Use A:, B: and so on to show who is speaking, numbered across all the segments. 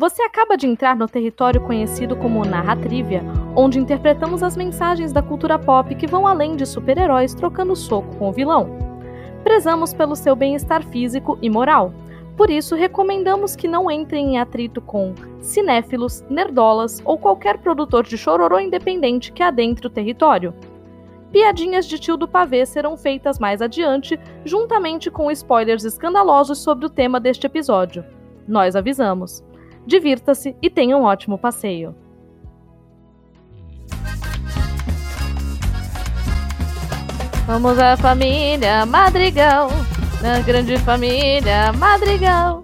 A: Você acaba de entrar no território conhecido como Narratrivia, onde interpretamos as mensagens da cultura pop que vão além de super-heróis trocando soco com o vilão. Prezamos pelo seu bem-estar físico e moral. Por isso, recomendamos que não entrem em atrito com cinéfilos, nerdolas ou qualquer produtor de chororô independente que adentre o território. Piadinhas de tio do pavê serão feitas mais adiante, juntamente com spoilers escandalosos sobre o tema deste episódio. Nós avisamos divirta-se e tenha um ótimo passeio. Vamos à família Madrigal, na grande família Madrigal.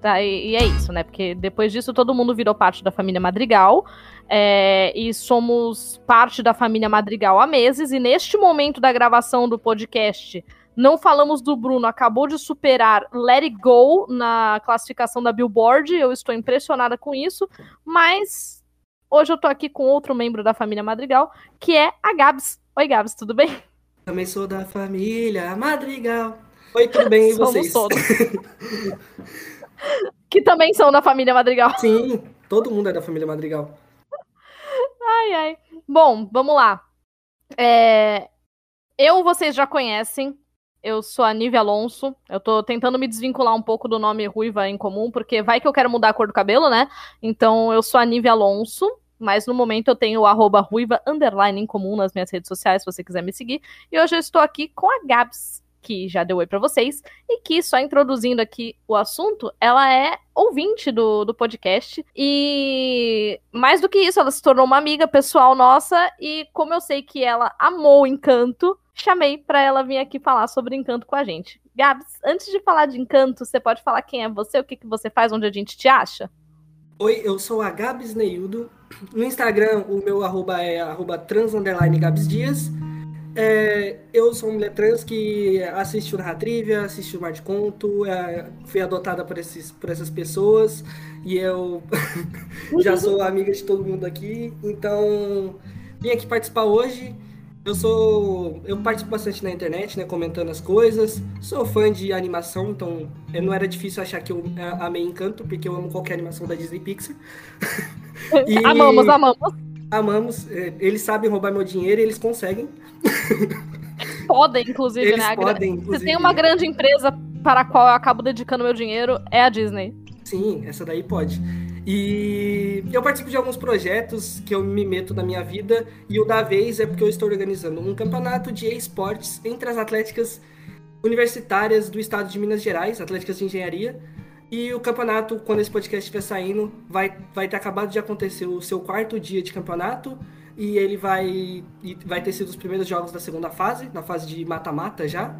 A: Tá, e, e, é isso, né? Porque depois disso todo mundo virou parte da família Madrigal. É, e somos parte da família Madrigal há meses. E neste momento da gravação do podcast, não falamos do Bruno, acabou de superar Let It Go na classificação da Billboard. Eu estou impressionada com isso, mas hoje eu tô aqui com outro membro da família Madrigal, que é a Gabs. Oi, Gabs, tudo bem?
B: Também sou da família Madrigal. Oi, tudo bem? E vocês?
A: Somos todos. que também são da família Madrigal.
B: Sim, todo mundo é da família Madrigal.
A: Ai, ai. Bom, vamos lá. É... Eu, vocês já conhecem, eu sou a Nive Alonso. Eu tô tentando me desvincular um pouco do nome Ruiva em comum, porque vai que eu quero mudar a cor do cabelo, né? Então eu sou a Nive Alonso, mas no momento eu tenho o arroba ruiva em comum nas minhas redes sociais, se você quiser me seguir. E hoje eu estou aqui com a Gabs, que já deu oi para vocês, e que, só introduzindo aqui o assunto, ela é ouvinte do, do podcast. E mais do que isso, ela se tornou uma amiga pessoal nossa, e como eu sei que ela amou o encanto chamei para ela vir aqui falar sobre Encanto com a gente. Gabs, antes de falar de Encanto, você pode falar quem é você, o que, que você faz, onde a gente te acha?
B: Oi, eu sou a Gabs Neildo. No Instagram, o meu arroba é arroba trans Gabs Dias. É, eu sou mulher trans que assiste o Narratrivia, assiste o Mar de Conto, é, fui adotada por, esses, por essas pessoas e eu já sou amiga de todo mundo aqui. Então, vim aqui participar hoje. Eu sou. Eu participo bastante na internet, né? Comentando as coisas. Sou fã de animação, então não era difícil achar que eu amei Encanto, porque eu amo qualquer animação da Disney Pixar.
A: e... Amamos, amamos.
B: Amamos. É, eles sabem roubar meu dinheiro e eles conseguem.
A: Podem, inclusive,
B: eles
A: né?
B: Podem, inclusive.
A: Se tem uma grande empresa para a qual eu acabo dedicando meu dinheiro, é a Disney.
B: Sim, essa daí pode. E eu participo de alguns projetos que eu me meto na minha vida, e o da vez é porque eu estou organizando um campeonato de esportes entre as atléticas universitárias do estado de Minas Gerais, atléticas de engenharia. E o campeonato, quando esse podcast estiver saindo, vai, vai ter acabado de acontecer o seu quarto dia de campeonato. E ele vai, vai ter sido os primeiros jogos da segunda fase, na fase de mata-mata já.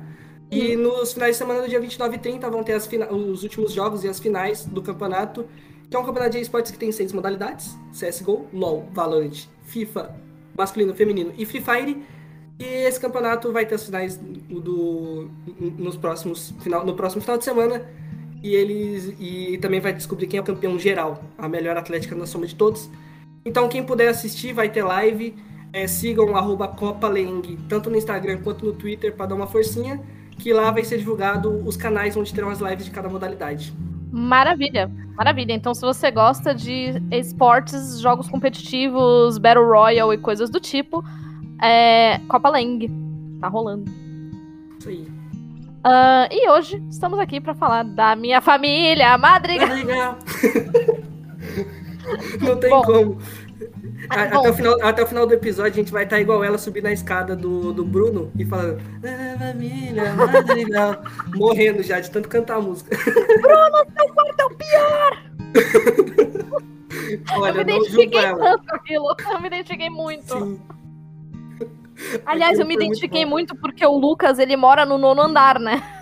B: E uhum. nos finais de semana do dia 29 e 30 vão ter os últimos jogos e as finais do campeonato que é um campeonato de esportes que tem seis modalidades: CSGO, LoL, Valorant, FIFA, masculino, feminino e Free Fire. E esse campeonato vai ter as finais do, nos próximos, final, no próximo final de semana. E eles e também vai descobrir quem é o campeão geral, a melhor atlética na soma de todos. Então quem puder assistir vai ter live. É, sigam arroba CopaLeng, tanto no Instagram quanto no Twitter, para dar uma forcinha. Que lá vai ser divulgado os canais onde terão as lives de cada modalidade.
A: Maravilha, maravilha. Então, se você gosta de esportes, jogos competitivos, Battle Royale e coisas do tipo, é Copa Lang. Tá rolando.
B: Isso aí.
A: Uh, e hoje estamos aqui para falar da minha família, Madrigal.
B: Madrigal. Não tem Bom, como. Ah, até, o final, até o final do episódio, a gente vai estar igual ela subindo a escada do, do Bruno e falando ah, família, Madrigal. morrendo já de tanto cantar a música.
A: Bruno, seu quarto é o pior!
B: Olha,
A: eu me identifiquei tanto aquilo. Eu me identifiquei muito. Sim. Aliás, eu me identifiquei muito, muito porque o Lucas, ele mora no nono andar, né?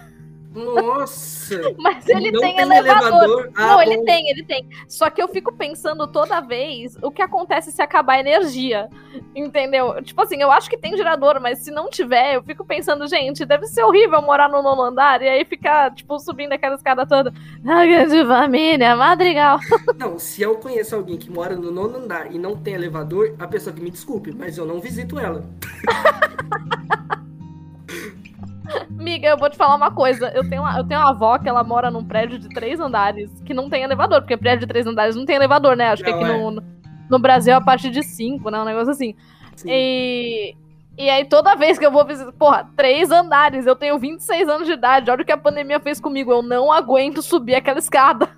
B: Nossa!
A: Mas ele tem, tem, elevador. elevador. Ah, não, bom. ele tem, ele tem. Só que eu fico pensando toda vez o que acontece se acabar a energia. Entendeu? Tipo assim, eu acho que tem gerador, mas se não tiver, eu fico pensando, gente, deve ser horrível morar no nono andar e aí ficar, tipo, subindo aquela escada toda. Ah, grande família, madrigal.
B: Não, se eu conheço alguém que mora no nono andar e não tem elevador, a pessoa que me desculpe, mas eu não visito ela.
A: Amiga, eu vou te falar uma coisa. Eu tenho uma, eu tenho uma avó que ela mora num prédio de três andares que não tem elevador, porque prédio de três andares não tem elevador, né? Acho que
B: Não,
A: aqui
B: é.
A: no, no Brasil é a partir de cinco, né? Um negócio assim.
B: Sim.
A: E, e aí, toda vez que eu vou visitar. Porra, três andares. Eu tenho 26 anos de idade. Olha o que a pandemia fez comigo. Eu não aguento subir aquela escada.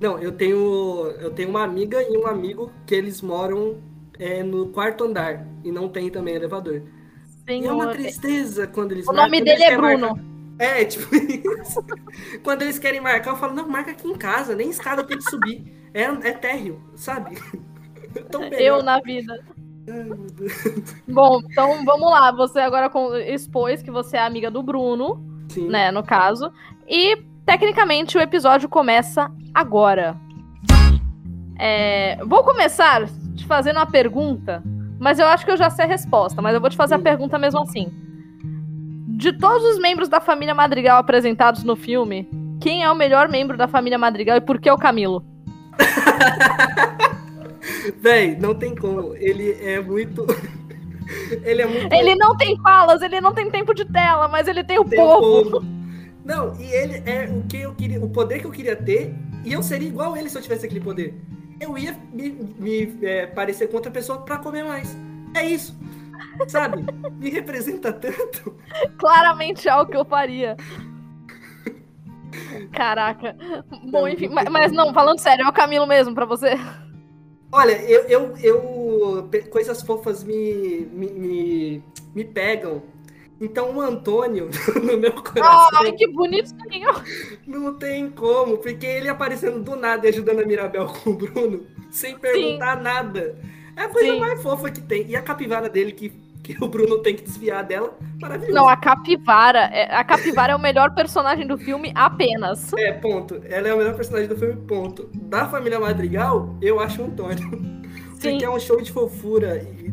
B: Não, eu tenho, eu tenho uma amiga e um amigo que eles moram é, no quarto andar e não tem também elevador. E é uma
A: Senhor.
B: tristeza quando eles
A: O nome dele
B: eles
A: é Bruno.
B: marcar- É, tipo isso. quando eles querem marcar, eu falo, não, marca aqui em casa, nem escada tem que subir. É, é térreo, sabe?
A: Eu na vida. Bom, então vamos lá. Você agora expôs que você é amiga do Bruno,
B: Sim.
A: né? No caso. E tecnicamente o episódio começa agora. É, vou começar te fazendo uma pergunta, mas eu acho que eu já sei a resposta, mas eu vou te fazer a
B: Hum.
A: pergunta mesmo assim. De todos os membros da família Madrigal apresentados no filme, quem é o melhor membro da família Madrigal e por que o Camilo?
B: Véi, não tem como. Ele é muito. ele é muito.
A: Ele não tem falas, ele não tem tempo de tela, mas ele tem o
B: tem o
A: povo.
B: povo. Não, e ele é o que eu queria, o poder que eu queria ter, e eu seria igual ele se eu tivesse aquele poder. Eu ia me, me, é, parecer com outra pessoa pra comer mais. É isso. Sabe? Me representa tanto.
A: Claramente é algo que eu faria. Caraca. Bom, enfim, mas, mas não, falando sério, é o Camilo mesmo pra você?
B: Olha, eu, eu, eu coisas fofas me, me, me, me pegam. Então o Antônio, no meu coração,
A: Ai, que bonitinho.
B: não tem como, porque ele aparecendo do nada e ajudando a Mirabel com o Bruno, sem perguntar nada. É a coisa
A: Sim.
B: mais fofa que tem. E a capivara dele, que, que o Bruno tem que desviar dela, maravilhoso.
A: Não, a capivara. é- A capivara é o melhor personagem do filme apenas.
B: É, ponto. Ela é o melhor personagem do filme, ponto. Da família Madrigal, eu acho o Antônio.
A: Sim.
B: Porque é um show de fofura. E...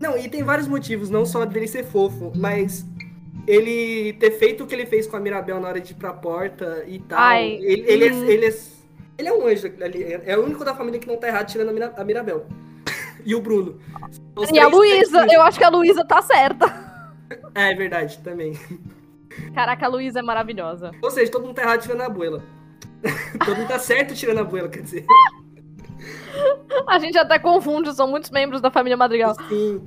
B: Não, e tem vários motivos, não só dele ser fofo, mas ele ter feito o que ele fez com a Mirabel na hora de ir pra porta e tal.
A: Ai,
B: ele, ele,
A: hum.
B: é, ele, é, ele é um anjo ali. É o único da família que não tá errado tirando a, Mira- a Mirabel. e o Bruno. Os
A: E a Luísa, eu acho que a Luísa tá certa.
B: É, é verdade, também.
A: Caraca, a Luísa é maravilhosa.
B: Ou seja, todo mundo tá errado tirando a abuela. todo mundo tá certo tirando a abuela, quer dizer.
A: A gente até confunde, são muitos membros da família Madrigal.
B: Sim.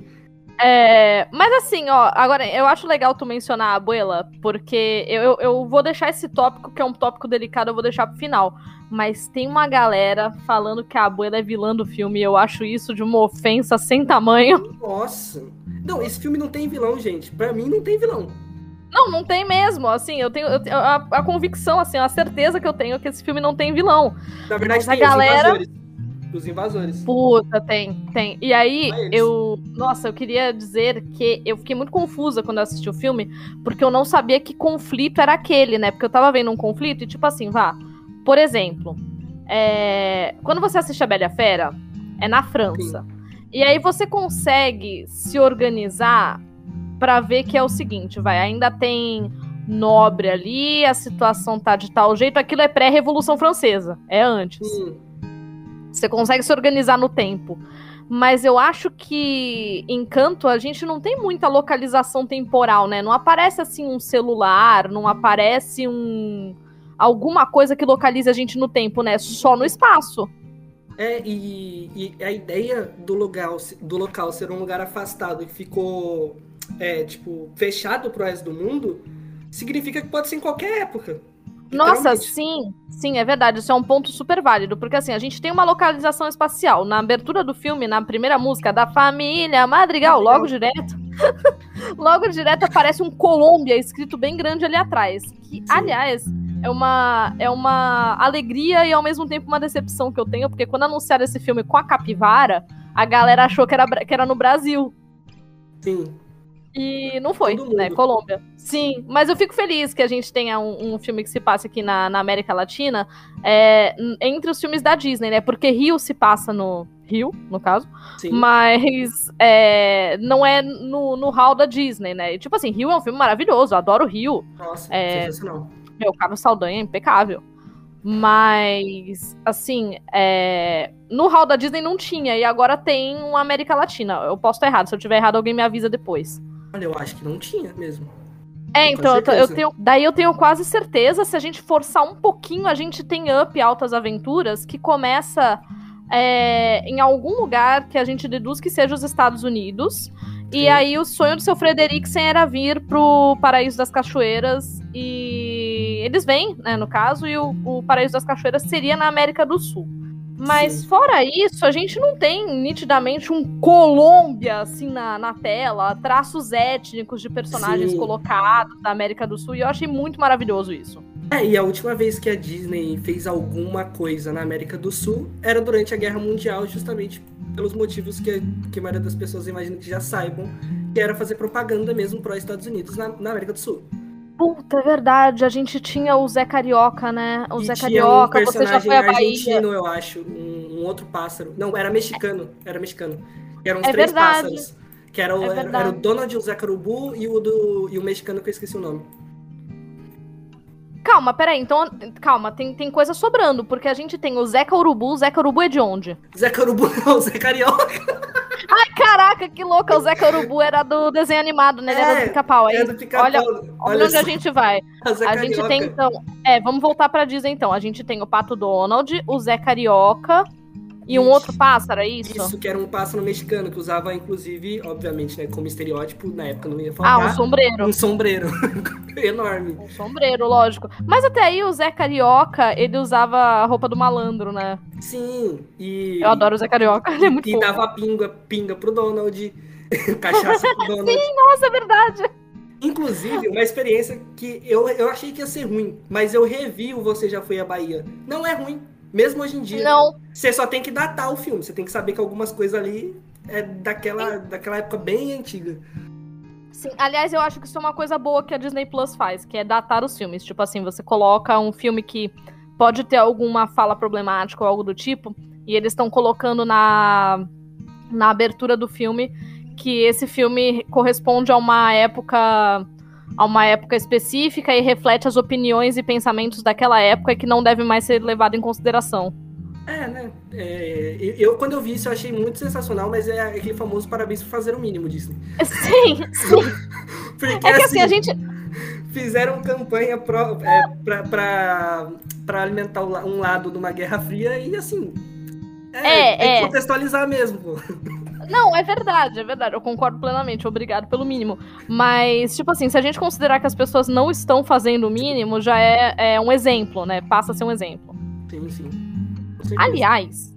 A: É, mas assim, ó, agora eu acho legal tu mencionar a abuela, porque eu, eu, vou deixar esse tópico, que é um tópico delicado, eu vou deixar pro final. Mas tem uma galera falando que a abuela é vilã do filme, e eu acho isso de uma ofensa sem tamanho.
B: Nossa. Não, esse filme não tem vilão, gente. Pra mim, não tem vilão.
A: Não, não tem mesmo, assim, eu tenho, eu tenho a, a convicção, assim, a certeza que eu tenho é que esse filme não tem vilão.
B: Na verdade,
A: Mas a
B: tem
A: galera-
B: os invasores. Os invasores.
A: Puta, tem, tem. E aí,
B: eles.
A: eu. Nossa, eu queria dizer que eu fiquei muito confusa quando eu assisti o filme, porque eu não sabia que conflito era aquele, né? Porque eu tava vendo um conflito e, tipo assim, vá. Por exemplo, é, quando você assiste a Bela Fera, é na França. E aí você consegue se organizar pra ver que é o seguinte, vai, ainda tem nobre ali, a situação tá de tal jeito, aquilo é pré-revolução francesa, é antes.
B: Sim.
A: Você consegue se organizar no tempo. Mas eu acho que em Canto a gente não tem muita localização temporal, né? Não aparece assim um celular, não aparece um alguma coisa que localize a gente no tempo, né? Só no espaço.
B: É, e, e a ideia do local, do local ser um lugar afastado que ficou, é, tipo, fechado pro resto do mundo, significa que pode ser em qualquer época.
A: Nossa, sim, sim, é verdade. Isso é um ponto super válido, porque assim, a gente tem uma localização espacial. Na abertura do filme, na primeira música da família Madrigal,
B: Madrigal.
A: logo direto. logo direto aparece um Colômbia escrito bem grande ali atrás. Que, aliás, é uma, é uma alegria e ao mesmo tempo uma decepção que eu tenho, porque quando anunciaram esse filme com a capivara, a galera achou que era, que era no Brasil.
B: Sim.
A: E não foi, né? Colômbia. Sim, mas eu fico feliz que a gente tenha um, um filme que se passe aqui na, na América Latina é, entre os filmes da Disney, né? Porque Rio se passa no. Rio, no caso.
B: Sim.
A: Mas é, não é no, no hall da Disney, né? E, tipo assim, Rio é um filme maravilhoso, eu adoro Rio.
B: Nossa,
A: É.
B: sensacional.
A: Meu, Carlos Saldanha é impecável. Mas, assim, é, no hall da Disney não tinha, e agora tem uma América Latina. Eu posso estar errado, se eu tiver errado, alguém me avisa depois.
B: Olha, eu acho que não tinha mesmo.
A: É, então, eu, eu, tenho. Daí eu tenho quase certeza, se a gente forçar um pouquinho, a gente tem Up Altas Aventuras, que começa é, em algum lugar que a gente deduz que seja os Estados Unidos. E aí o sonho do seu Frederiksen era vir pro Paraíso das Cachoeiras. E eles vêm, né, no caso, e o, o Paraíso das Cachoeiras seria na América do Sul. Mas Sim. fora isso, a gente não tem nitidamente um Colômbia assim na, na tela, traços étnicos de personagens Sim. colocados da América do Sul, e eu achei muito maravilhoso isso.
B: É, e a última vez que a Disney fez alguma coisa na América do Sul era durante a Guerra Mundial, justamente pelos motivos que, que a maioria das pessoas imagina que já saibam, que era fazer propaganda mesmo para os Estados Unidos na, na América do Sul.
A: Puta, é verdade. A gente tinha o Zé Carioca, né? O e Zé Carioca,
B: um você já foi a Bahia. argentino, eu acho. Um, um, outro pássaro. Não, era mexicano. Era mexicano. Eram uns é três verdade. pássaros. Que era o, é era, era, o Donald, o Zé Carubu e o, do, e o mexicano que eu esqueci o nome.
A: Calma, peraí, então, calma, tem, tem coisa sobrando, porque a gente tem o Zeca Urubu, o Zeca Urubu é de onde?
B: Zeca Urubu não, o Zé Carioca.
A: Ai, caraca, que louca, o Zeca Urubu era do desenho animado, né? Ele é, era do pica-pau. Aí, é do pica olha, olha, olha onde a gente vai. A, a gente tem, então, é, vamos voltar pra Disney, então. A gente tem o Pato Donald, o Zé Carioca, e um outro pássaro, é isso?
B: Isso, que era um pássaro mexicano, que usava, inclusive, obviamente, né, como estereótipo, na época não ia faltar.
A: Ah, um sombreiro.
B: Um sombreiro. Enorme.
A: Um sombreiro, lógico. Mas até aí o Zé Carioca, ele usava a roupa do malandro, né?
B: Sim, e...
A: Eu adoro o Zé Carioca, ele é muito
B: E fofo. dava pinga, pinga pro Donald, cachaça pro Donald.
A: Sim, nossa, é verdade.
B: Inclusive, uma experiência que eu, eu achei que ia ser ruim, mas eu revi o Você Já Foi à Bahia. Não é ruim. Mesmo hoje em dia.
A: Não.
B: Você só tem que datar o filme. Você tem que saber que algumas coisas ali é daquela, daquela época bem antiga.
A: Sim, aliás, eu acho que isso é uma coisa boa que a Disney Plus faz, que é datar os filmes. Tipo assim, você coloca um filme que pode ter alguma fala problemática ou algo do tipo, e eles estão colocando na, na abertura do filme que esse filme corresponde a uma época a uma época específica e reflete as opiniões e pensamentos daquela época que não deve mais ser levado em consideração.
B: É, né? É, eu, quando eu vi isso, eu achei muito sensacional, mas é aquele famoso parabéns por fazer o mínimo disso.
A: Sim, sim.
B: Porque, é que assim, assim, a gente. Fizeram campanha pro, é, pra, pra, pra alimentar um lado de uma Guerra Fria e assim. É, é, é. contextualizar mesmo, pô.
A: Não, é verdade, é verdade. Eu concordo plenamente. Obrigado pelo mínimo. Mas, tipo assim, se a gente considerar que as pessoas não estão fazendo o mínimo, já é, é um exemplo, né? Passa a ser um exemplo.
B: Sim, sim.
A: Aliás,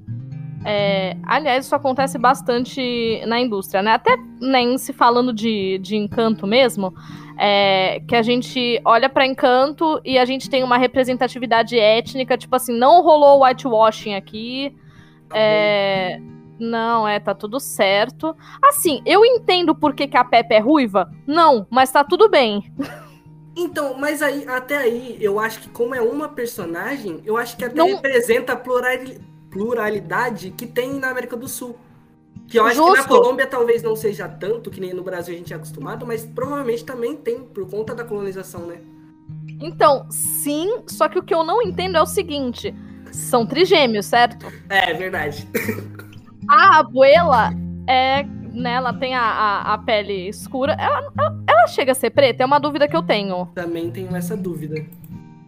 A: é, aliás, isso acontece bastante na indústria, né? Até nem se falando de, de encanto mesmo, é, que a gente olha para encanto e a gente tem uma representatividade étnica, tipo assim, não rolou whitewashing aqui. Tá é, não, é, tá tudo certo. Assim, eu entendo por que, que a Pepe é ruiva? Não, mas tá tudo bem.
B: Então, mas aí, até aí, eu acho que como é uma personagem, eu acho que até Não... representa a pluralidade que tem na América do Sul. Que eu acho Justo. que na Colômbia talvez não seja tanto, que nem no Brasil a gente é acostumado, mas provavelmente também tem, por conta da colonização, né?
A: Então, sim, só que o que eu não entendo é o seguinte: são trigêmeos, certo?
B: É, é verdade.
A: A abuela é. Né, ela tem a, a, a pele escura. Ela, ela, ela, chega a ser preta? É uma dúvida que eu tenho.
B: Também tenho essa dúvida.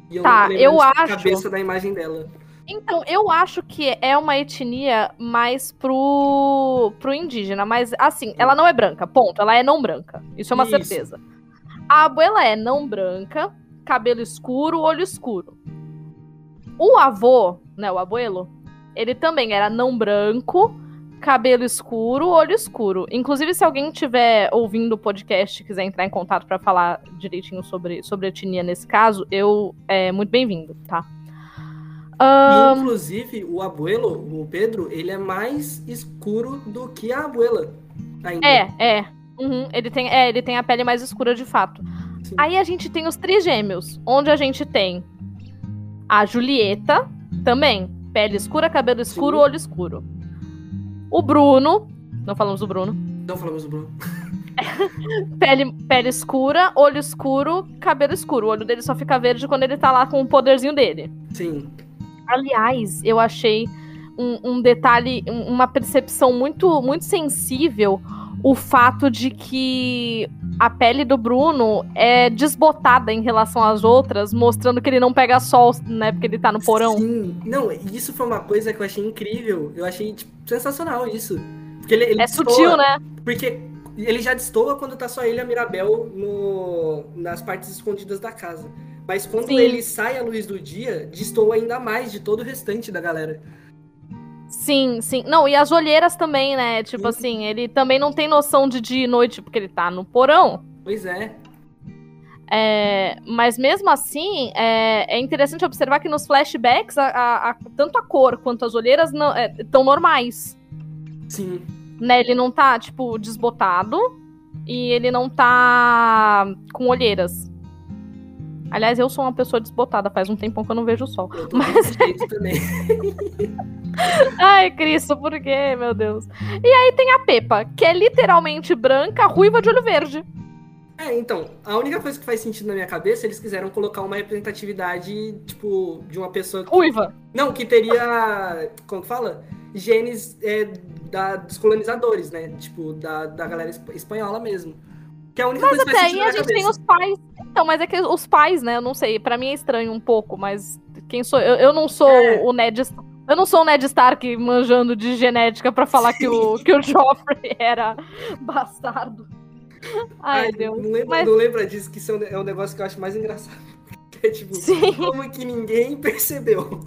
A: E eu tá, eu acho.
B: cabeça da imagem dela.
A: Então, eu acho que é uma etnia mais pro, pro indígena, mas assim, ela não é branca, ponto. Ela é não branca. Isso é uma Isso. certeza. A abuela é não branca, cabelo escuro, olho escuro. O avô, né, o abuelo, ele também era não branco, cabelo escuro, olho escuro. Inclusive, se alguém estiver ouvindo o podcast e quiser entrar em contato para falar direitinho sobre, sobre etnia nesse caso, eu é muito bem-vindo, tá?
B: Um... Inclusive, o abuelo, o Pedro, ele é mais escuro do que a abuela. Ainda.
A: É, é. Uhum. Ele, tem, é ele tem a pele mais escura de fato. Sim. Aí a gente tem os trigêmeos, onde a gente tem a Julieta também. Pele escura, cabelo escuro, Sim. olho escuro. O Bruno. Não falamos do Bruno.
B: Não falamos do Bruno.
A: pele, pele escura, olho escuro, cabelo escuro. O olho dele só fica verde quando ele tá lá com o poderzinho dele.
B: Sim.
A: Aliás, eu achei um, um detalhe, uma percepção muito, muito sensível o fato de que a pele do Bruno é desbotada em relação às outras, mostrando que ele não pega sol, né? Porque ele tá no porão.
B: Sim, não, isso foi uma coisa que eu achei incrível. Eu achei tipo, sensacional isso. Porque ele, ele
A: é destoa, sutil, né?
B: Porque ele já destoa quando tá só ele e a Mirabel no, nas partes escondidas da casa. Mas quando Sim. ele sai à luz do dia, destoa ainda mais de todo o restante da galera.
A: Sim, sim. Não, e as olheiras também, né? Tipo sim. assim, ele também não tem noção de dia e noite, porque ele tá no porão.
B: Pois é.
A: É, mas mesmo assim, é, é, interessante observar que nos flashbacks, a, a, a, tanto a cor quanto as olheiras estão é, normais.
B: Sim.
A: Né, ele não tá, tipo, desbotado e ele não tá com olheiras. Aliás, eu sou uma pessoa desbotada, faz um tempão que eu não vejo o sol.
B: Eu mas... também.
A: Ai, Cristo, por quê, meu Deus? E aí tem a Pepa, que é literalmente branca, ruiva de olho verde.
B: É, então, a única coisa que faz sentido na minha cabeça, eles quiseram colocar uma representatividade, tipo, de uma pessoa. Que...
A: Ruiva.
B: Não, que teria. Como que fala? Genes é, da, dos colonizadores, né? Tipo, da, da galera espanhola mesmo. Que é a única
A: mas
B: coisa
A: até aí a gente cabeça. tem os pais. Então, mas é que os pais, né? Eu não sei, para mim é estranho um pouco, mas quem sou eu? Eu não sou é. o Ned. Eu não sou o Ned Stark manjando de genética para falar que o, que o Joffrey era bastardo. Ai, Ai Deus.
B: Não lembra, mas... não lembra disso, que isso é um negócio que eu acho mais engraçado. É tipo, Sim. como que ninguém percebeu.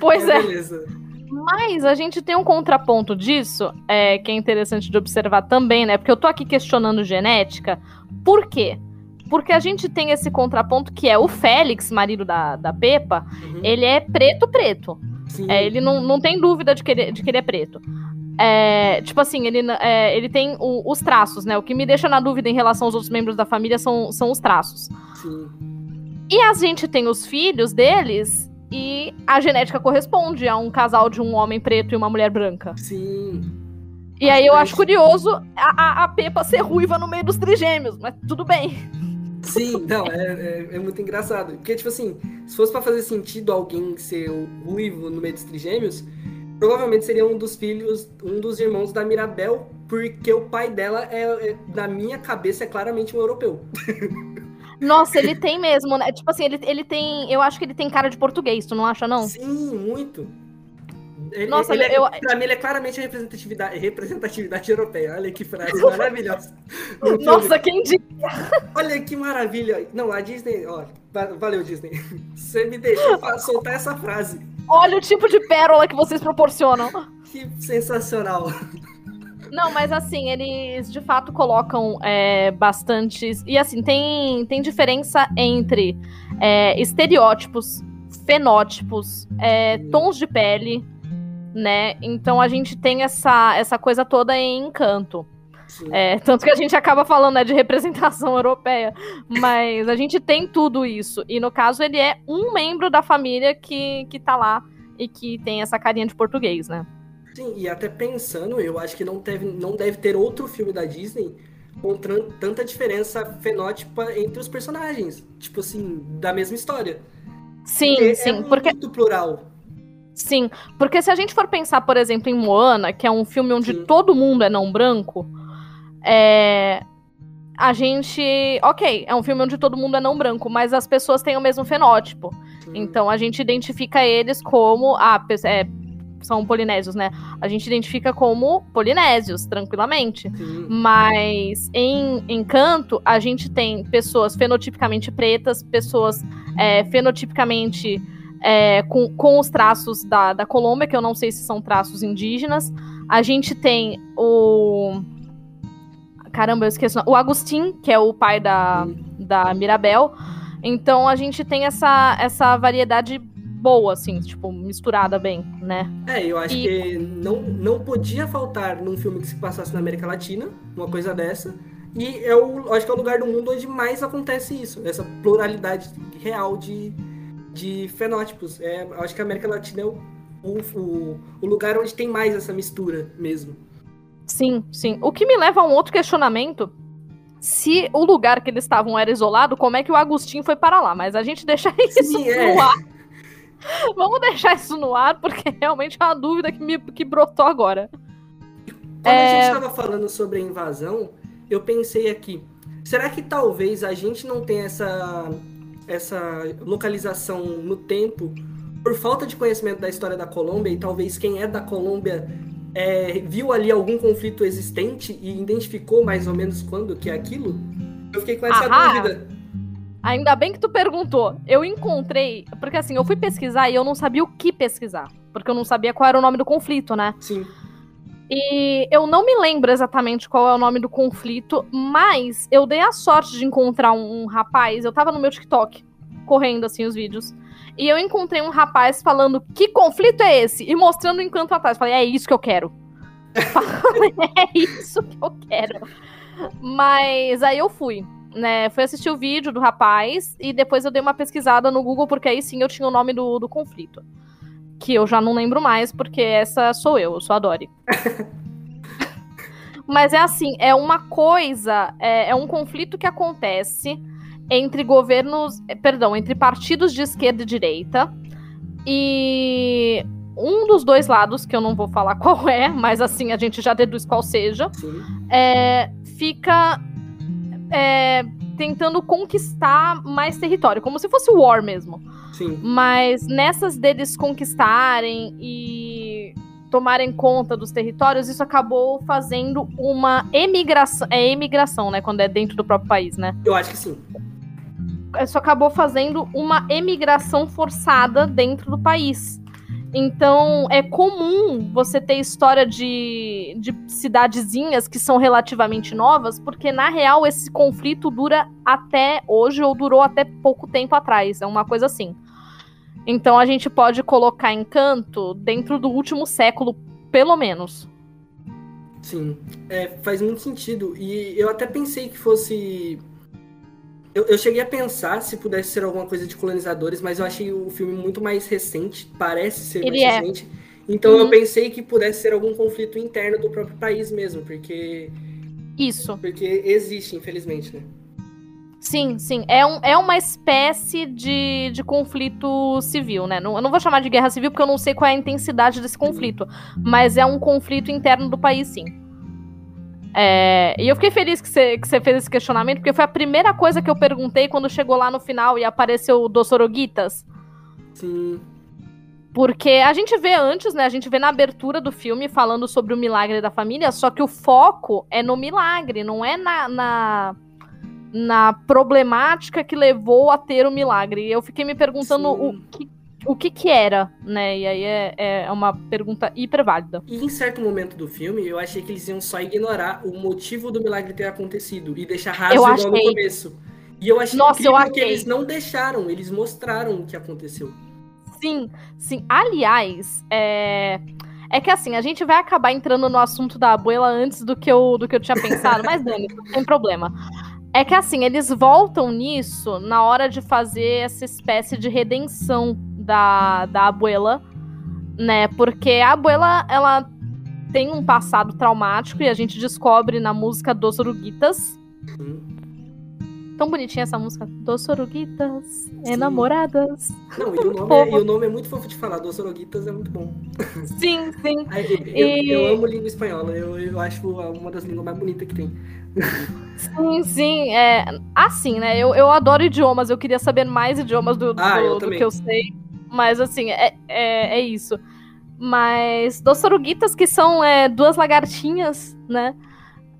A: Pois é. Beleza. Mas a gente tem um contraponto disso, é, que é interessante de observar também, né? Porque eu tô aqui questionando genética. Por quê? Porque a gente tem esse contraponto que é o Félix, marido da, da Pepa, uhum. ele é preto-preto. É, ele não, não tem dúvida de que ele, de que ele é preto. É, tipo assim, ele, é, ele tem o, os traços, né? O que me deixa na dúvida em relação aos outros membros da família são, são os traços.
B: Sim.
A: E a gente tem os filhos deles e a genética corresponde a um casal de um homem preto e uma mulher branca.
B: Sim.
A: E aí eu acho curioso a, a, a Pepa ser ruiva no meio dos trigêmeos, mas tudo bem.
B: Sim, não, é, é, é, muito engraçado. Porque, tipo assim, se fosse para fazer sentido alguém ser ruivo no meio dos trigêmeos, provavelmente seria um dos filhos, um dos irmãos da Mirabel, porque o pai dela, é, é na minha cabeça, é claramente um europeu.
A: Nossa, ele tem mesmo, né? Tipo assim, ele, ele tem. Eu acho que ele tem cara de português, tu não acha, não?
B: Sim, muito. Ele, Nossa, ele é, eu... pra mim ele é claramente a representatividade, representatividade europeia. Olha que frase maravilhosa.
A: Nossa, quem diria?
B: Olha que maravilha. Não, a Disney, ó, valeu Disney. Você me deixou soltar essa frase.
A: Olha o tipo de pérola que vocês proporcionam.
B: Que sensacional.
A: Não, mas assim, eles de fato colocam é, bastantes. E assim, tem, tem diferença entre é, estereótipos, fenótipos, é, tons de pele, né? Então a gente tem essa, essa coisa toda em encanto. É, tanto que a gente acaba falando né, de representação europeia. Mas a gente tem tudo isso. E no caso, ele é um membro da família que, que tá lá e que tem essa carinha de português, né?
B: Sim, e até pensando, eu acho que não deve, não deve ter outro filme da Disney com tanta diferença fenótipa entre os personagens. Tipo assim, da mesma história.
A: Sim, porque sim. É
B: porque... muito plural.
A: Sim, porque se a gente for pensar, por exemplo, em Moana, que é um filme onde sim. todo mundo é não branco, é... a gente. Ok, é um filme onde todo mundo é não branco, mas as pessoas têm o mesmo fenótipo. Então a gente identifica eles como. Ah, é, são polinésios, né? A gente identifica como polinésios, tranquilamente. Sim. Mas em Encanto, a gente tem pessoas fenotipicamente pretas, pessoas é, fenotipicamente é, com, com os traços da, da Colômbia, que eu não sei se são traços indígenas. A gente tem o. Caramba, eu esqueci. O Agustin, que é o pai da, da Mirabel. Então a gente tem essa, essa variedade boa, assim, tipo, misturada bem, né?
B: É, eu acho e... que não, não podia faltar num filme que se passasse na América Latina, uma coisa dessa. E eu acho que é o lugar do mundo onde mais acontece isso, essa pluralidade real de, de fenótipos. É, acho que a América Latina é o, o, o lugar onde tem mais essa mistura mesmo.
A: Sim, sim. O que me leva a um outro questionamento. Se o lugar que eles estavam era isolado, como é que o Agostinho foi para lá? Mas a gente deixa isso sim, é. no ar. Vamos deixar isso no ar, porque realmente é uma dúvida que, me, que brotou agora.
B: Quando é... a gente estava falando sobre a invasão, eu pensei aqui, Será que talvez a gente não tenha essa, essa localização no tempo por falta de conhecimento da história da Colômbia e talvez quem é da Colômbia é, viu ali algum conflito existente e identificou mais ou menos quando que é aquilo? Eu fiquei com essa Ahá. dúvida.
A: Ainda bem que tu perguntou. Eu encontrei. Porque assim, eu fui pesquisar e eu não sabia o que pesquisar. Porque eu não sabia qual era o nome do conflito, né?
B: Sim.
A: E eu não me lembro exatamente qual é o nome do conflito, mas eu dei a sorte de encontrar um, um rapaz. Eu tava no meu TikTok, correndo assim os vídeos. E eu encontrei um rapaz falando que conflito é esse? E mostrando o encanto atrás. Falei, é isso que eu quero. é isso que eu quero. Mas aí eu fui, né? Fui assistir o vídeo do rapaz e depois eu dei uma pesquisada no Google, porque aí sim eu tinha o nome do, do conflito que eu já não lembro mais, porque essa sou eu, eu sou a Dory. Mas é assim, é uma coisa, é, é, um conflito que acontece entre governos, eh, perdão, entre partidos de esquerda e direita. E um dos dois lados, que eu não vou falar qual é, mas assim a gente já deduz qual seja, é, fica é, tentando conquistar mais território, como se fosse war mesmo.
B: Sim.
A: Mas nessas deles conquistarem e tomarem conta dos territórios, isso acabou fazendo uma emigração. É emigração, né? Quando é dentro do próprio país, né?
B: Eu acho que sim.
A: Isso acabou fazendo uma emigração forçada dentro do país. Então, é comum você ter história de, de cidadezinhas que são relativamente novas, porque na real esse conflito dura até hoje ou durou até pouco tempo atrás. É uma coisa assim. Então a gente pode colocar Encanto dentro do último século, pelo menos.
B: Sim, é, faz muito sentido. E eu até pensei que fosse eu, eu, cheguei a pensar se pudesse ser alguma coisa de colonizadores, mas eu achei o filme muito mais recente, parece ser
A: Ele
B: mais
A: é.
B: recente. Então uhum. eu pensei que pudesse ser algum conflito interno do próprio país mesmo, porque.
A: Isso.
B: Porque existe, infelizmente, né?
A: Sim, sim. É, um, é uma espécie de, de conflito civil, né? Não, eu não vou chamar de guerra civil porque eu não sei qual é a intensidade desse conflito. Mas é um conflito interno do país, sim. É, e eu fiquei feliz que você, que fez esse questionamento, porque foi a primeira coisa que eu perguntei quando chegou lá no final e apareceu o Dossoroguitas.
B: Sim.
A: Porque a gente vê antes, né? A gente vê na abertura do filme falando sobre o milagre da família, só que o foco é no milagre, não é na, na, na problemática que levou a ter o milagre. E eu fiquei me perguntando Sim. o que, o que que era, né? E aí é, é uma pergunta hiper válida.
B: E em certo momento do filme, eu achei que eles iam só ignorar o motivo do milagre ter acontecido e deixar raso igual no começo. E eu achei
A: Nossa, eu achei.
B: que eles não deixaram, eles mostraram o que aconteceu.
A: Sim, sim. Aliás, é... É que assim, a gente vai acabar entrando no assunto da abuela antes do que eu, do que eu tinha pensado, mas Dani, não tem problema. É que assim, eles voltam nisso na hora de fazer essa espécie de redenção da, da abuela, né? Porque a abuela, ela tem um passado traumático e a gente descobre na música Dos Oruguitas. Tão bonitinha essa música. Dos Oruguitas, enamoradas.
B: Não, e o, nome é, e o, nome é, muito fofo de falar. Dos Oruguitas é muito bom.
A: Sim, sim.
B: Eu, e... eu, amo língua espanhola. Eu, eu acho uma das línguas mais bonitas que tem.
A: Sim, sim. É, assim, né? Eu, eu adoro idiomas. Eu queria saber mais idiomas do, ah, do, do que eu sei. Mas, assim, é, é, é isso. Mas Dossoruguitas, que são é, duas lagartinhas, né?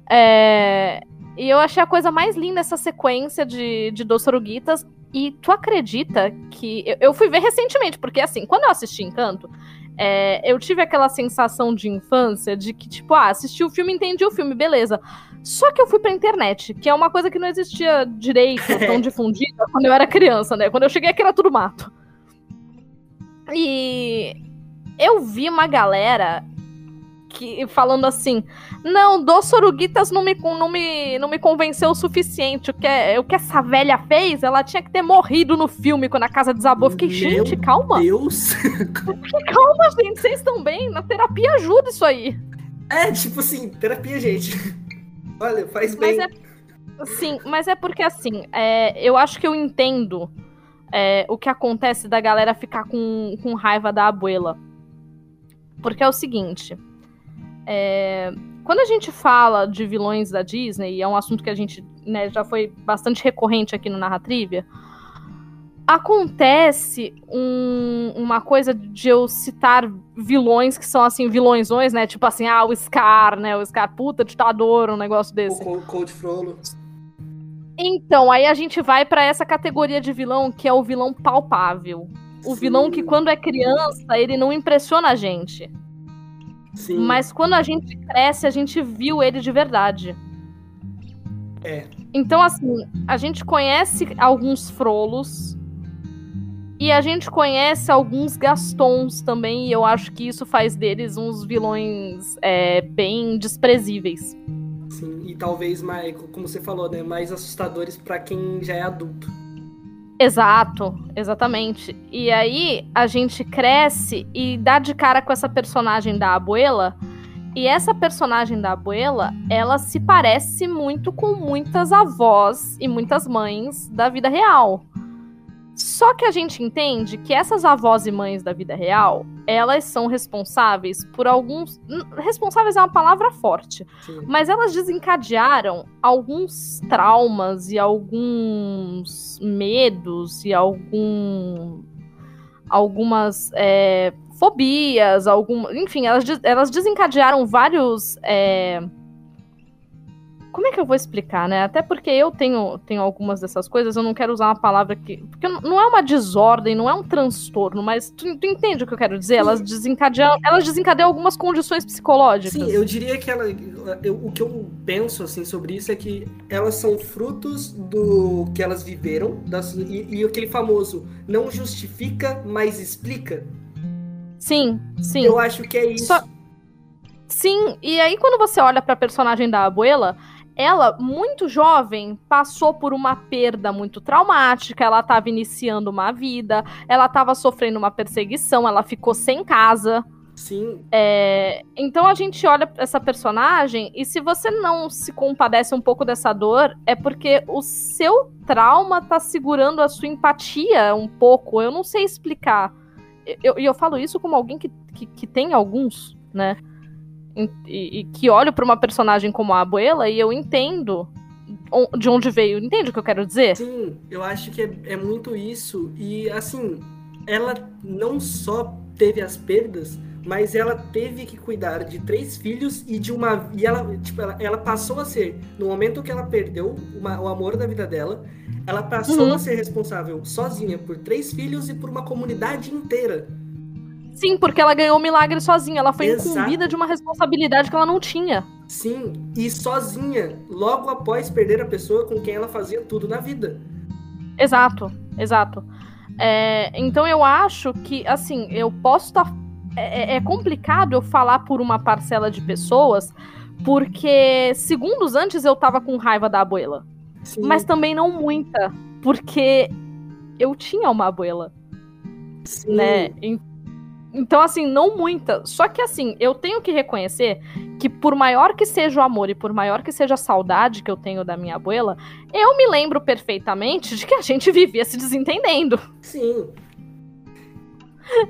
A: É, e eu achei a coisa mais linda essa sequência de, de Dossoruguitas. E tu acredita que. Eu, eu, fui ver recentemente, porque assim, quando eu assisti Encanto, é, eu tive aquela sensação de infância de que, tipo, ah, assisti o filme, entendi o filme, beleza. Só que eu fui pra internet, que é uma coisa que não existia direito, tão difundida quando eu era criança, né? Quando eu cheguei aqui era tudo mato. E eu vi uma galera que falando assim: não, Dos Soruguitas não me, não, me, não me convenceu o suficiente. O que, o que essa velha fez, ela tinha que ter morrido no filme quando a casa desabou. Eu fiquei, gente, calma.
B: Deus!
A: calma, gente, vocês estão bem? Na terapia ajuda isso aí.
B: É, tipo assim, terapia, gente. Olha, faz bem.
A: Mas é, sim, mas é porque assim, é, eu acho que eu entendo é, o que acontece da galera ficar com, com raiva da abuela. Porque é o seguinte. É, quando a gente fala de vilões da Disney, e é um assunto que a gente né, já foi bastante recorrente aqui no Narratrivia. Acontece um, uma coisa de eu citar vilões que são assim, vilõesões, né? Tipo assim, ah, o Scar, né? O Scar, puta, ditador, um negócio desse.
B: O Cold Frollo.
A: Então, aí a gente vai para essa categoria de vilão que é o vilão palpável. O Sim. vilão que, quando é criança, ele não impressiona a gente. Sim. Mas quando a gente cresce, a gente viu ele de verdade.
B: É.
A: Então, assim, a gente conhece alguns Frolos. E a gente conhece alguns Gastons também. E eu acho que isso faz deles uns vilões é, bem desprezíveis.
B: E talvez mais, como você falou, né, mais assustadores para quem já é adulto.
A: Exato, exatamente. E aí a gente cresce e dá de cara com essa personagem da abuela. E essa personagem da abuela, ela se parece muito com muitas avós e muitas mães da vida real. Só que a gente entende que essas avós e mães da vida real, elas são responsáveis por alguns. Responsáveis é uma palavra forte. Sim. Mas elas desencadearam alguns traumas e alguns medos e algum. algumas é, fobias, algum, enfim, elas, elas desencadearam vários. É, como é que eu vou explicar, né? Até porque eu tenho, tenho algumas dessas coisas, eu não quero usar uma palavra que. Porque não é uma desordem, não é um transtorno, mas tu, tu entende o que eu quero dizer? Elas desencadeiam, elas desencadeiam algumas condições psicológicas.
B: Sim, eu diria que ela. Eu, o que eu penso assim sobre isso é que elas são frutos do que elas viveram, das, e, e aquele famoso não justifica, mas explica.
A: Sim, sim.
B: Eu acho que é isso. Só...
A: Sim, e aí quando você olha pra personagem da abuela, ela, muito jovem, passou por uma perda muito traumática, ela estava iniciando uma vida, ela estava sofrendo uma perseguição, ela ficou sem casa.
B: Sim.
A: É, então a gente olha essa personagem e se você não se compadece um pouco dessa dor, é porque o seu trauma tá segurando a sua empatia um pouco. Eu não sei explicar. E eu, eu, falo isso como alguém que, que, que tem alguns, né? E, e que olho para uma personagem como a Abuela e eu entendo de onde veio. Entende o que eu quero dizer?
B: Sim, eu acho que é, é muito isso. E assim, ela não só teve as perdas, mas ela teve que cuidar de três filhos e de uma e ela tipo ela, ela passou a ser no momento que ela perdeu uma, o amor da vida dela ela passou uhum. a ser responsável sozinha por três filhos e por uma comunidade inteira
A: Sim, porque ela ganhou o milagre sozinha. Ela foi Exato. incumbida de uma responsabilidade que ela não tinha.
B: Sim, e sozinha, logo após perder a pessoa com quem ela fazia tudo na vida.
A: Exato, exato. É, então eu acho que, assim, eu posso estar. Tá, é, é, complicado eu falar por uma parcela de pessoas, porque segundos antes eu tava com raiva da abuela. Sim. Mas também não muita, porque eu tinha uma abuela. Sim. Né? Então então, assim, não muita. Só que, assim, eu tenho que reconhecer que, por maior que seja o amor e por maior que seja a saudade que eu tenho da minha abuela, eu me lembro perfeitamente de que a gente vivia se desentendendo.
B: Sim.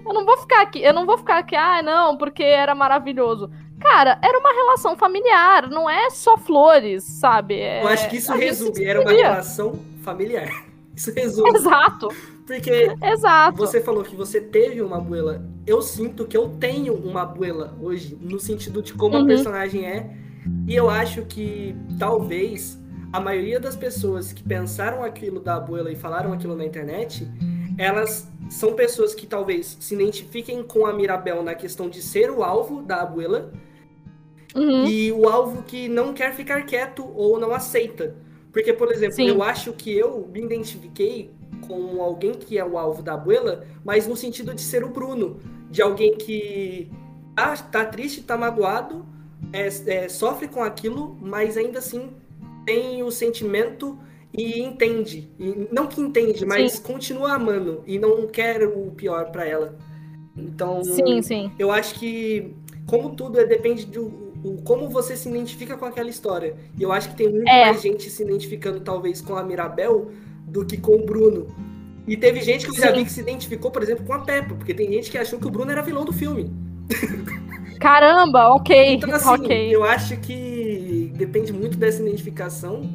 A: Eu não vou ficar aqui, eu não vou ficar aqui, ah, não, porque era maravilhoso. Cara, era uma relação familiar, não é só flores, sabe? É,
B: eu acho que isso resume, era uma relação familiar. Isso resume.
A: Exato.
B: Porque
A: Exato.
B: você falou que você teve uma abuela. Eu sinto que eu tenho uma abuela hoje, no sentido de como uhum. a personagem é. E eu acho que talvez a maioria das pessoas que pensaram aquilo da abuela e falaram aquilo na internet, elas são pessoas que talvez se identifiquem com a Mirabel na questão de ser o alvo da abuela. Uhum. E o alvo que não quer ficar quieto ou não aceita. Porque, por exemplo, Sim. eu acho que eu me identifiquei com alguém que é o alvo da abuela, mas no sentido de ser o Bruno, de alguém que tá, tá triste, tá magoado, é, é, sofre com aquilo, mas ainda assim tem o sentimento e entende. E, não que entende, mas sim. continua amando e não quer o pior para ela. Então,
A: sim, sim.
B: eu acho que, como tudo, é, depende do como você se identifica com aquela história. E eu acho que tem muito é. mais gente se identificando, talvez, com a Mirabel do que com o Bruno. E teve gente que eu já vi que se identificou, por exemplo, com a Peppa, porque tem gente que achou que o Bruno era vilão do filme.
A: Caramba, ok.
B: Então, assim, okay. eu acho que depende muito dessa identificação.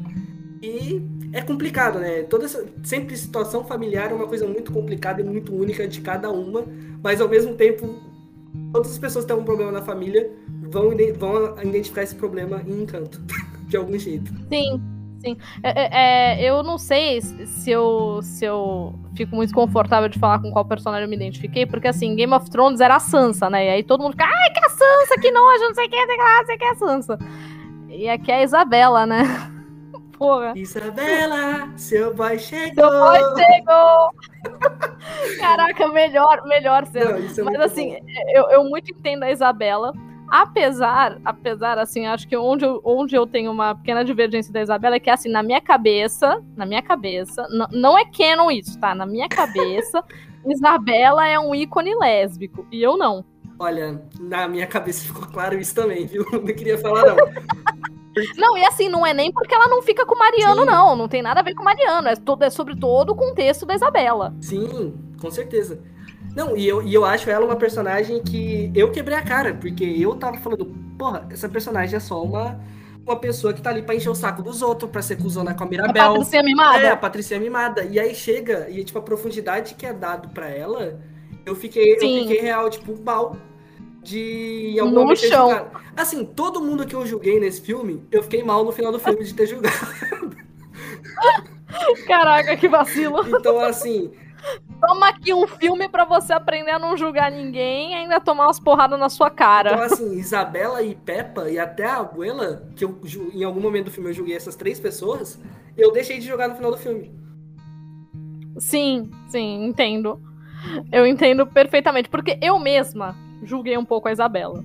B: E é complicado, né? Toda essa, sempre situação familiar é uma coisa muito complicada e muito única de cada uma, mas ao mesmo tempo, todas as pessoas que têm um problema na família vão, vão identificar esse problema em encanto, de algum jeito.
A: Sim, sim. É, é, é, eu não sei se eu, se eu fico muito confortável de falar com qual personagem eu me identifiquei, porque assim, Game of Thrones era a Sansa, né? E aí todo mundo fica, ai, que é a Sansa, que nojo, não sei o que, não sei o que é a Sansa. E aqui é a Isabela, né? porra.
B: Isabela, seu boy chegou.
A: Seu boy chegou. Caraca, melhor, melhor cena. Não, é Mas assim, eu, eu muito entendo a Isabela. Apesar, apesar, assim, acho que onde eu, onde eu tenho uma pequena divergência da Isabela é que, assim, na minha cabeça, na minha cabeça, não é canon isso, tá? Na minha cabeça, Isabela é um ícone lésbico, e eu não.
B: Olha, na minha cabeça ficou claro isso também, viu? Não queria falar, não.
A: Não, e assim, não é nem porque ela não fica com o Mariano, Sim. não. Não tem nada a ver com o Mariano. É, todo, é sobre todo o contexto da Isabela.
B: Sim, com certeza. Não, e eu, e eu acho ela uma personagem que eu quebrei a cara, porque eu tava falando, porra, essa personagem é só uma, uma pessoa que tá ali pra encher o saco dos outros, pra ser cuzona com a Mirabel.
A: A Patrícia Mimada.
B: É, a Patrícia Mimada. E aí chega, e tipo, a profundidade que é dado pra ela, eu fiquei, eu fiquei real, tipo, mal de em algum
A: no chão.
B: Assim, todo mundo que eu julguei nesse filme, eu fiquei mal no final do filme de ter julgado.
A: Caraca, que vacilo.
B: Então, assim.
A: Toma aqui um filme para você aprender a não julgar ninguém e ainda tomar umas porradas na sua cara.
B: Então, assim, Isabela e Peppa e até a Abuela, que eu, em algum momento do filme eu julguei essas três pessoas, eu deixei de jogar no final do filme.
A: Sim, sim, entendo. Eu entendo perfeitamente. Porque eu mesma, julguei um pouco a Isabela.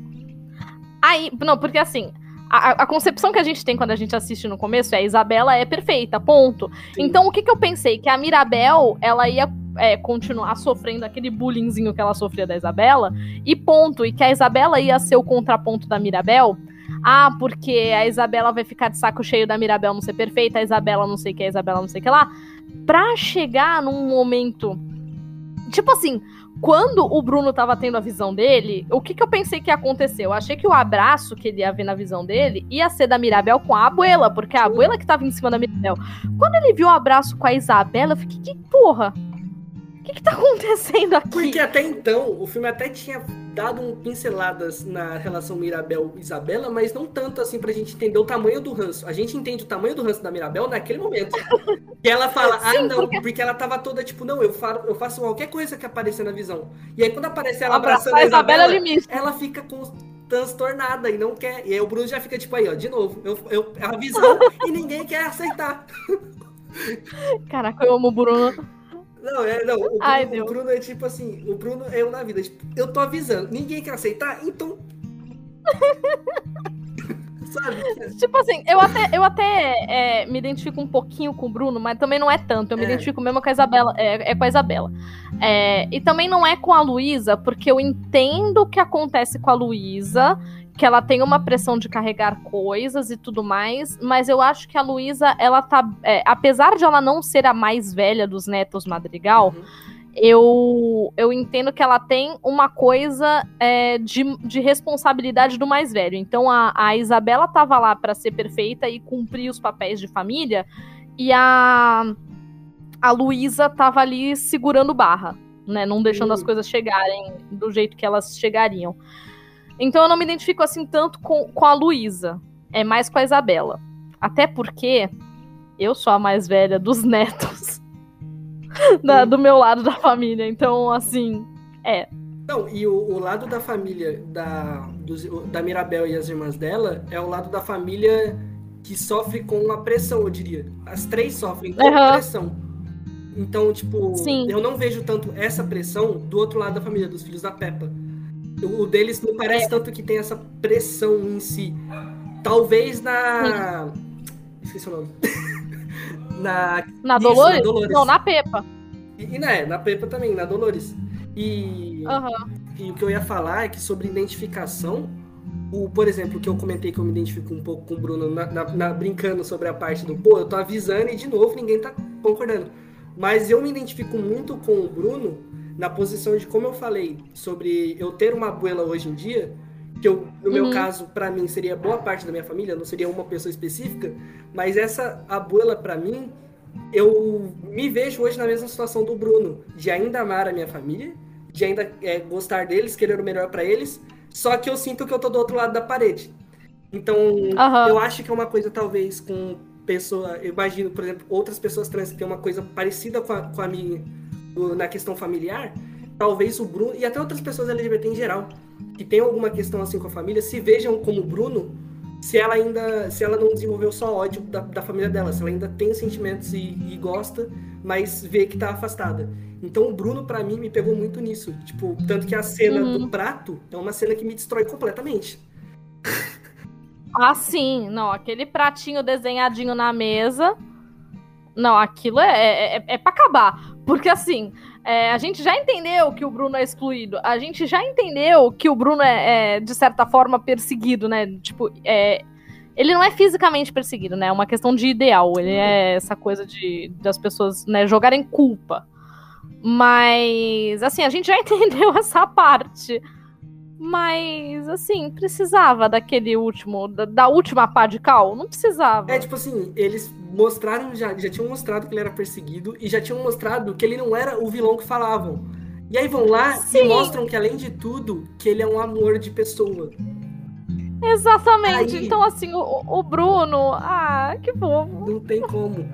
A: Aí, não, porque assim, a, a, concepção que a gente tem quando a gente assiste no começo é a Isabela é perfeita, ponto. Sim. Então o que, que eu pensei? Que a Mirabel, ela ia é, continuar sofrendo aquele bullyingzinho que ela sofria da Isabela, e ponto. E que a Isabela ia ser o contraponto da Mirabel. Ah, porque a Isabela vai ficar de saco cheio da Mirabel não ser perfeita, a Isabela não sei o que, a Isabela não sei o que lá. Pra chegar num momento. Tipo assim, quando o Bruno tava tendo a visão dele, o que, que eu pensei que ia acontecer? Eu achei que o abraço que ele ia ver na visão dele ia ser da Mirabel com a abuela, porque a abuela que tava em cima da Mirabel. Quando ele viu o abraço com a Isabela, eu fiquei, que porra? O que, que tá acontecendo aqui?
B: Porque até então, o filme até tinha dado um pinceladas na relação Mirabel e Isabela, mas não tanto assim pra gente entender o tamanho do ranço. A gente entende o tamanho do ranço da Mirabel naquele momento. e ela fala, ah, não, porque... ela tava toda tipo, não, eu, falo, eu faço qualquer coisa que aparecer na visão. E aí quando aparece ela abraçando a Isabela, Isabela ela fica com transtornada e não quer. E aí o Bruno já fica tipo aí, ó, de novo, eu, eu, a visão e ninguém quer aceitar.
A: Caraca, eu amo o Bruno.
B: Não, é, não. O Bruno, Ai, o Bruno é tipo assim, o Bruno é eu na vida. Tipo, eu tô avisando, ninguém quer aceitar, então.
A: Sabe? Tipo assim, eu até, eu até é, me identifico um pouquinho com o Bruno, mas também não é tanto. Eu me é. identifico mesmo com a Isabela. É, é com a Isabela. É, e também não é com a Luísa, porque eu entendo o que acontece com a Luísa que ela tem uma pressão de carregar coisas e tudo mais, mas eu acho que a Luísa, ela tá. É, apesar de ela não ser a mais velha dos netos Madrigal, uhum. eu, eu entendo que ela tem uma coisa é, de, de responsabilidade do mais velho. Então a, a Isabela tava lá para ser perfeita e cumprir os papéis de família, e a, a Luísa tava ali segurando barra, né? Não deixando uhum. as coisas chegarem do jeito que elas chegariam. Então eu não me identifico assim tanto com, com a Luísa. É mais com a Isabela. Até porque eu sou a mais velha dos netos. da, do meu lado da família. Então, assim, é.
B: Não, e o, o lado da família da, dos, da Mirabel e as irmãs dela é o lado da família que sofre com uma pressão, eu diria. As três sofrem com uhum. pressão. Então, tipo, Sim. eu não vejo tanto essa pressão do outro lado da família, dos filhos da Peppa. O deles não parece é. tanto que tem essa pressão em si. Talvez na. Esqueci o nome.
A: na. Na Isso, Dolores? na Dolores? Não, na Pepa.
B: E, e né, na Pepa também, na Dolores. E, uhum. e o que eu ia falar é que sobre identificação, o, por exemplo, que eu comentei que eu me identifico um pouco com o Bruno, na, na, na, brincando sobre a parte do, pô, eu tô avisando e de novo ninguém tá concordando. Mas eu me identifico muito com o Bruno na posição de como eu falei sobre eu ter uma abuela hoje em dia, que eu, no meu
A: Uhum.
B: caso, pra mim, seria boa parte da minha família, não seria uma pessoa específica, mas essa abuela, pra mim, eu me vejo hoje na mesma situação do Bruno, de ainda amar a minha família, de ainda é, gostar deles, querer o melhor pra eles, só que eu sinto que eu tô do outro lado da parede. Então,
A: Aham.
B: eu acho que é uma coisa, talvez, com pessoa. Eu imagino, por exemplo, outras pessoas trans que têm uma coisa parecida com a, com a minha na questão familiar. Talvez o Bruno, e até outras pessoas LGBT em geral, que tem alguma questão assim com a família, se vejam como o Bruno, se ela ainda. Se ela não desenvolveu só ódio da, da família dela, se ela ainda tem sentimentos e, e gosta, mas vê que tá afastada. Então o Bruno, pra mim, me pegou muito nisso. Tipo, tanto que a cena
A: Uhum.
B: do prato é uma cena que me destrói completamente.
A: Ah, sim. Não, aquele pratinho desenhadinho na mesa. Não, aquilo é, é, é pra acabar. Porque assim, é, a gente já entendeu que o Bruno é excluído. A gente já entendeu que o Bruno é, é, de certa forma, perseguido, né? Tipo, é, ele não é fisicamente perseguido, né? É uma questão de ideal. Ele é essa coisa de das pessoas né, jogarem culpa. Mas, assim, a gente já entendeu essa parte. Mas, assim, precisava daquele último, da, da última pá de cal? Não precisava.
B: É tipo assim, eles mostraram, já, já tinham mostrado que ele era perseguido e já tinham mostrado que ele não era o vilão que falavam. E aí vão lá
A: Sim.
B: e mostram que, além de tudo, que ele é um amor de pessoa.
A: Exatamente.
B: Aí-
A: Então, assim, o, o Bruno. Ah, que fofo.
B: Não tem como.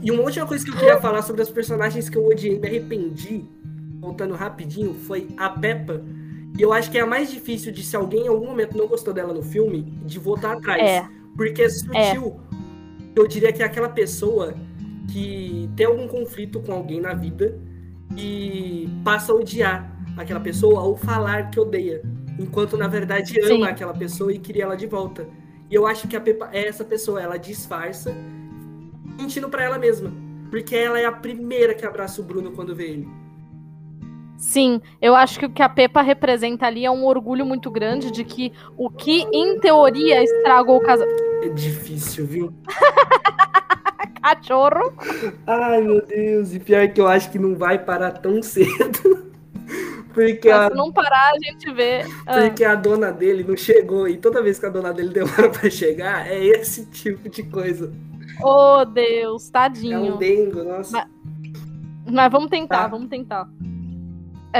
B: E uma última coisa que eu queria falar sobre os personagens que eu odiei e me arrependi, voltando rapidinho, foi a Peppa. E eu acho que é a mais difícil de se alguém em algum momento não gostou dela no filme, de voltar atrás.
A: É.
B: Porque é sutil. Eu diria que é aquela pessoa que tem algum conflito com alguém na vida e passa a odiar aquela pessoa ou falar que odeia. Enquanto na verdade ama
A: Sim.
B: aquela pessoa e queria ela de volta. E eu acho que a Peppa é essa pessoa, ela disfarça, mentindo pra ela mesma. Porque ela é a primeira que abraça o Bruno quando vê ele.
A: Sim, eu acho que o que a Pepa representa ali é um orgulho muito grande de que o que, em teoria, estragou o casamento.
B: É difícil, viu?
A: Cachorro.
B: Ai, meu Deus. E pior que eu acho que não vai parar tão cedo. Porque a
A: Se não parar, a gente vê. Ah,
B: Porque a dona dele não chegou e toda vez que a dona dele demora pra chegar, é esse tipo de coisa.
A: oh, Deus,
B: É
A: tadinho.
B: um dengo, nossa.
A: Mas- Mas vamos tentar,
B: Tá.
A: vamos tentar.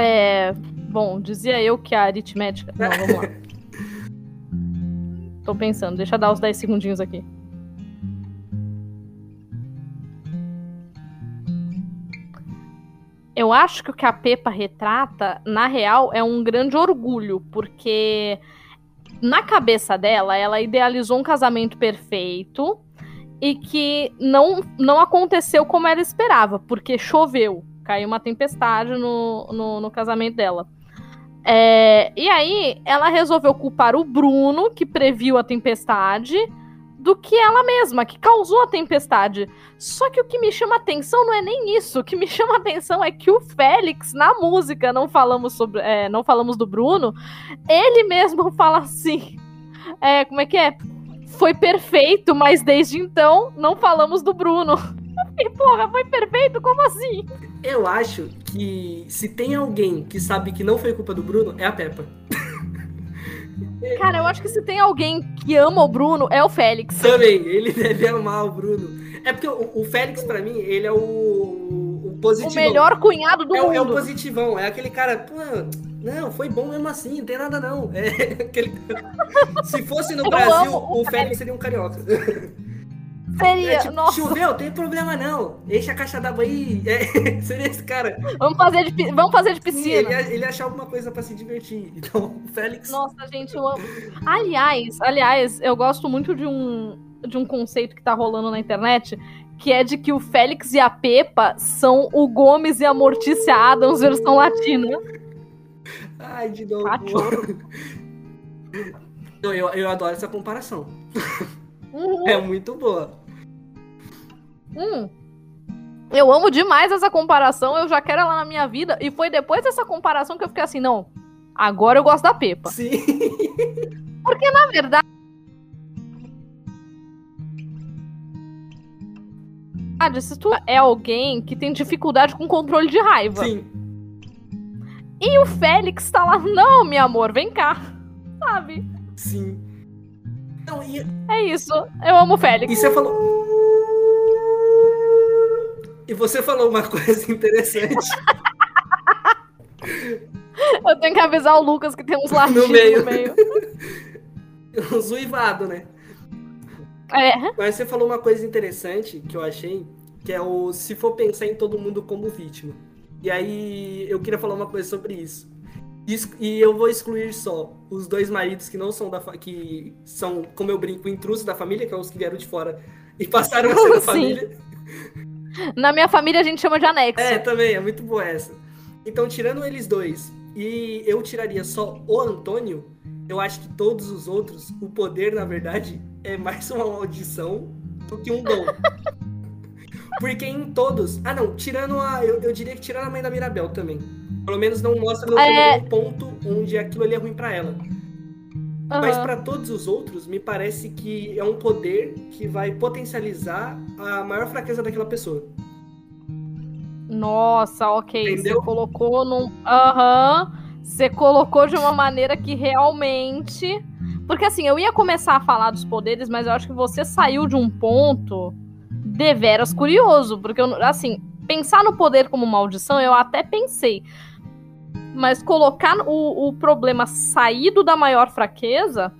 A: É, bom, dizia eu que a aritmética. Não, vamos lá. Tô pensando, deixa eu dar os 10 segundinhos aqui. Eu acho que o que a Pepa retrata, na real, é um grande orgulho, porque na cabeça dela, ela idealizou um casamento perfeito e que não, não aconteceu como ela esperava, porque choveu, caiu uma tempestade no, no, no casamento dela. É, e aí ela resolveu culpar o Bruno, que previu a tempestade, do que ela mesma, que causou a tempestade. Só que o que me chama atenção não é nem isso. O que me chama atenção é que o Félix, na música, não falamos sobre. é, não falamos do Bruno, ele mesmo fala assim. É, como é que é? Foi perfeito, mas desde então não falamos do Bruno. E porra, foi perfeito? Como assim?
B: Eu acho que se tem alguém que sabe que não foi culpa do Bruno, é a Peppa.
A: Cara, eu acho que se tem alguém que ama o Bruno, é o Félix.
B: Também, ele deve amar o Bruno. É porque o, o Félix, pra mim, ele é o, o
A: O
B: positivão.
A: melhor cunhado do
B: é, o- é o
A: mundo.
B: positivão, é aquele cara, pô, não, foi bom mesmo assim, não tem nada não. É aquele... Se fosse no
A: Eu
B: Brasil,
A: o
B: o Félix seria um carioca.
A: Seria,
B: É, tipo,
A: nossa,
B: choveu, tem problema não. Enche a caixa d'água aí. É, seria esse cara.
A: vamos fazer de, vamos fazer de
B: Sim,
A: piscina.
B: ele, ia, ele ia achar alguma coisa pra se divertir. Então, o Félix.
A: Nossa, gente, eu amo. Aliás, aliás, eu gosto muito de um, de um conceito que tá rolando na internet, que é de que o Félix e a Pepa são o Gomes e a Mortícia Adams versão latina.
B: Ai, de novo. Não, eu, eu adoro essa comparação.
A: Uhum.
B: É muito boa.
A: Hum. Eu amo demais essa comparação, eu já quero ela na minha vida. E foi depois dessa comparação que eu fiquei assim, não, agora eu gosto da Pepa.
B: Sim.
A: Na verdade. Se tu é alguém que tem dificuldade com controle de raiva.
B: Sim.
A: E o Félix tá lá, não, meu amor, vem cá. sabe?
B: Sim. Não, e...
A: É isso. Eu amo o Félix.
B: E você falou. E você falou uma coisa interessante.
A: Eu tenho que avisar o Lucas que tem uns latinhos
B: no meio.
A: no meio.
B: um zuivado, né?
A: É.
B: Mas você falou uma coisa interessante que eu achei, que é o se for pensar em todo mundo como vítima. E aí eu queria falar uma coisa sobre isso. E eu vou excluir só os dois maridos que não são da que são, como eu brinco, intrusos da família, que são os que vieram de fora e passaram a ser da família.
A: Na minha família a gente chama de anexo.
B: É, também, é muito boa essa. Então, tirando eles dois, e eu tiraria só o Antônio, eu acho que todos os outros, o poder, na verdade, é mais uma maldição do que um dom. Porque em todos. Ah, não, tirando a. Eu, eu diria que tirando a mãe da Mirabel também. Pelo menos não mostra no
A: É.
B: ponto onde aquilo ali é ruim pra ela. Mas
A: Aham.
B: pra todos os outros, me parece que é um poder que vai potencializar a maior fraqueza daquela pessoa.
A: Nossa, ok.
B: Entendeu?
A: Você colocou num. Aham. Você colocou de uma maneira que realmente. Porque assim, eu ia começar a falar dos poderes, mas eu acho que você saiu de um ponto deveras curioso. Porque, eu, assim, pensar no poder como maldição, eu até pensei. Mas colocar o, o problema saído da maior fraqueza,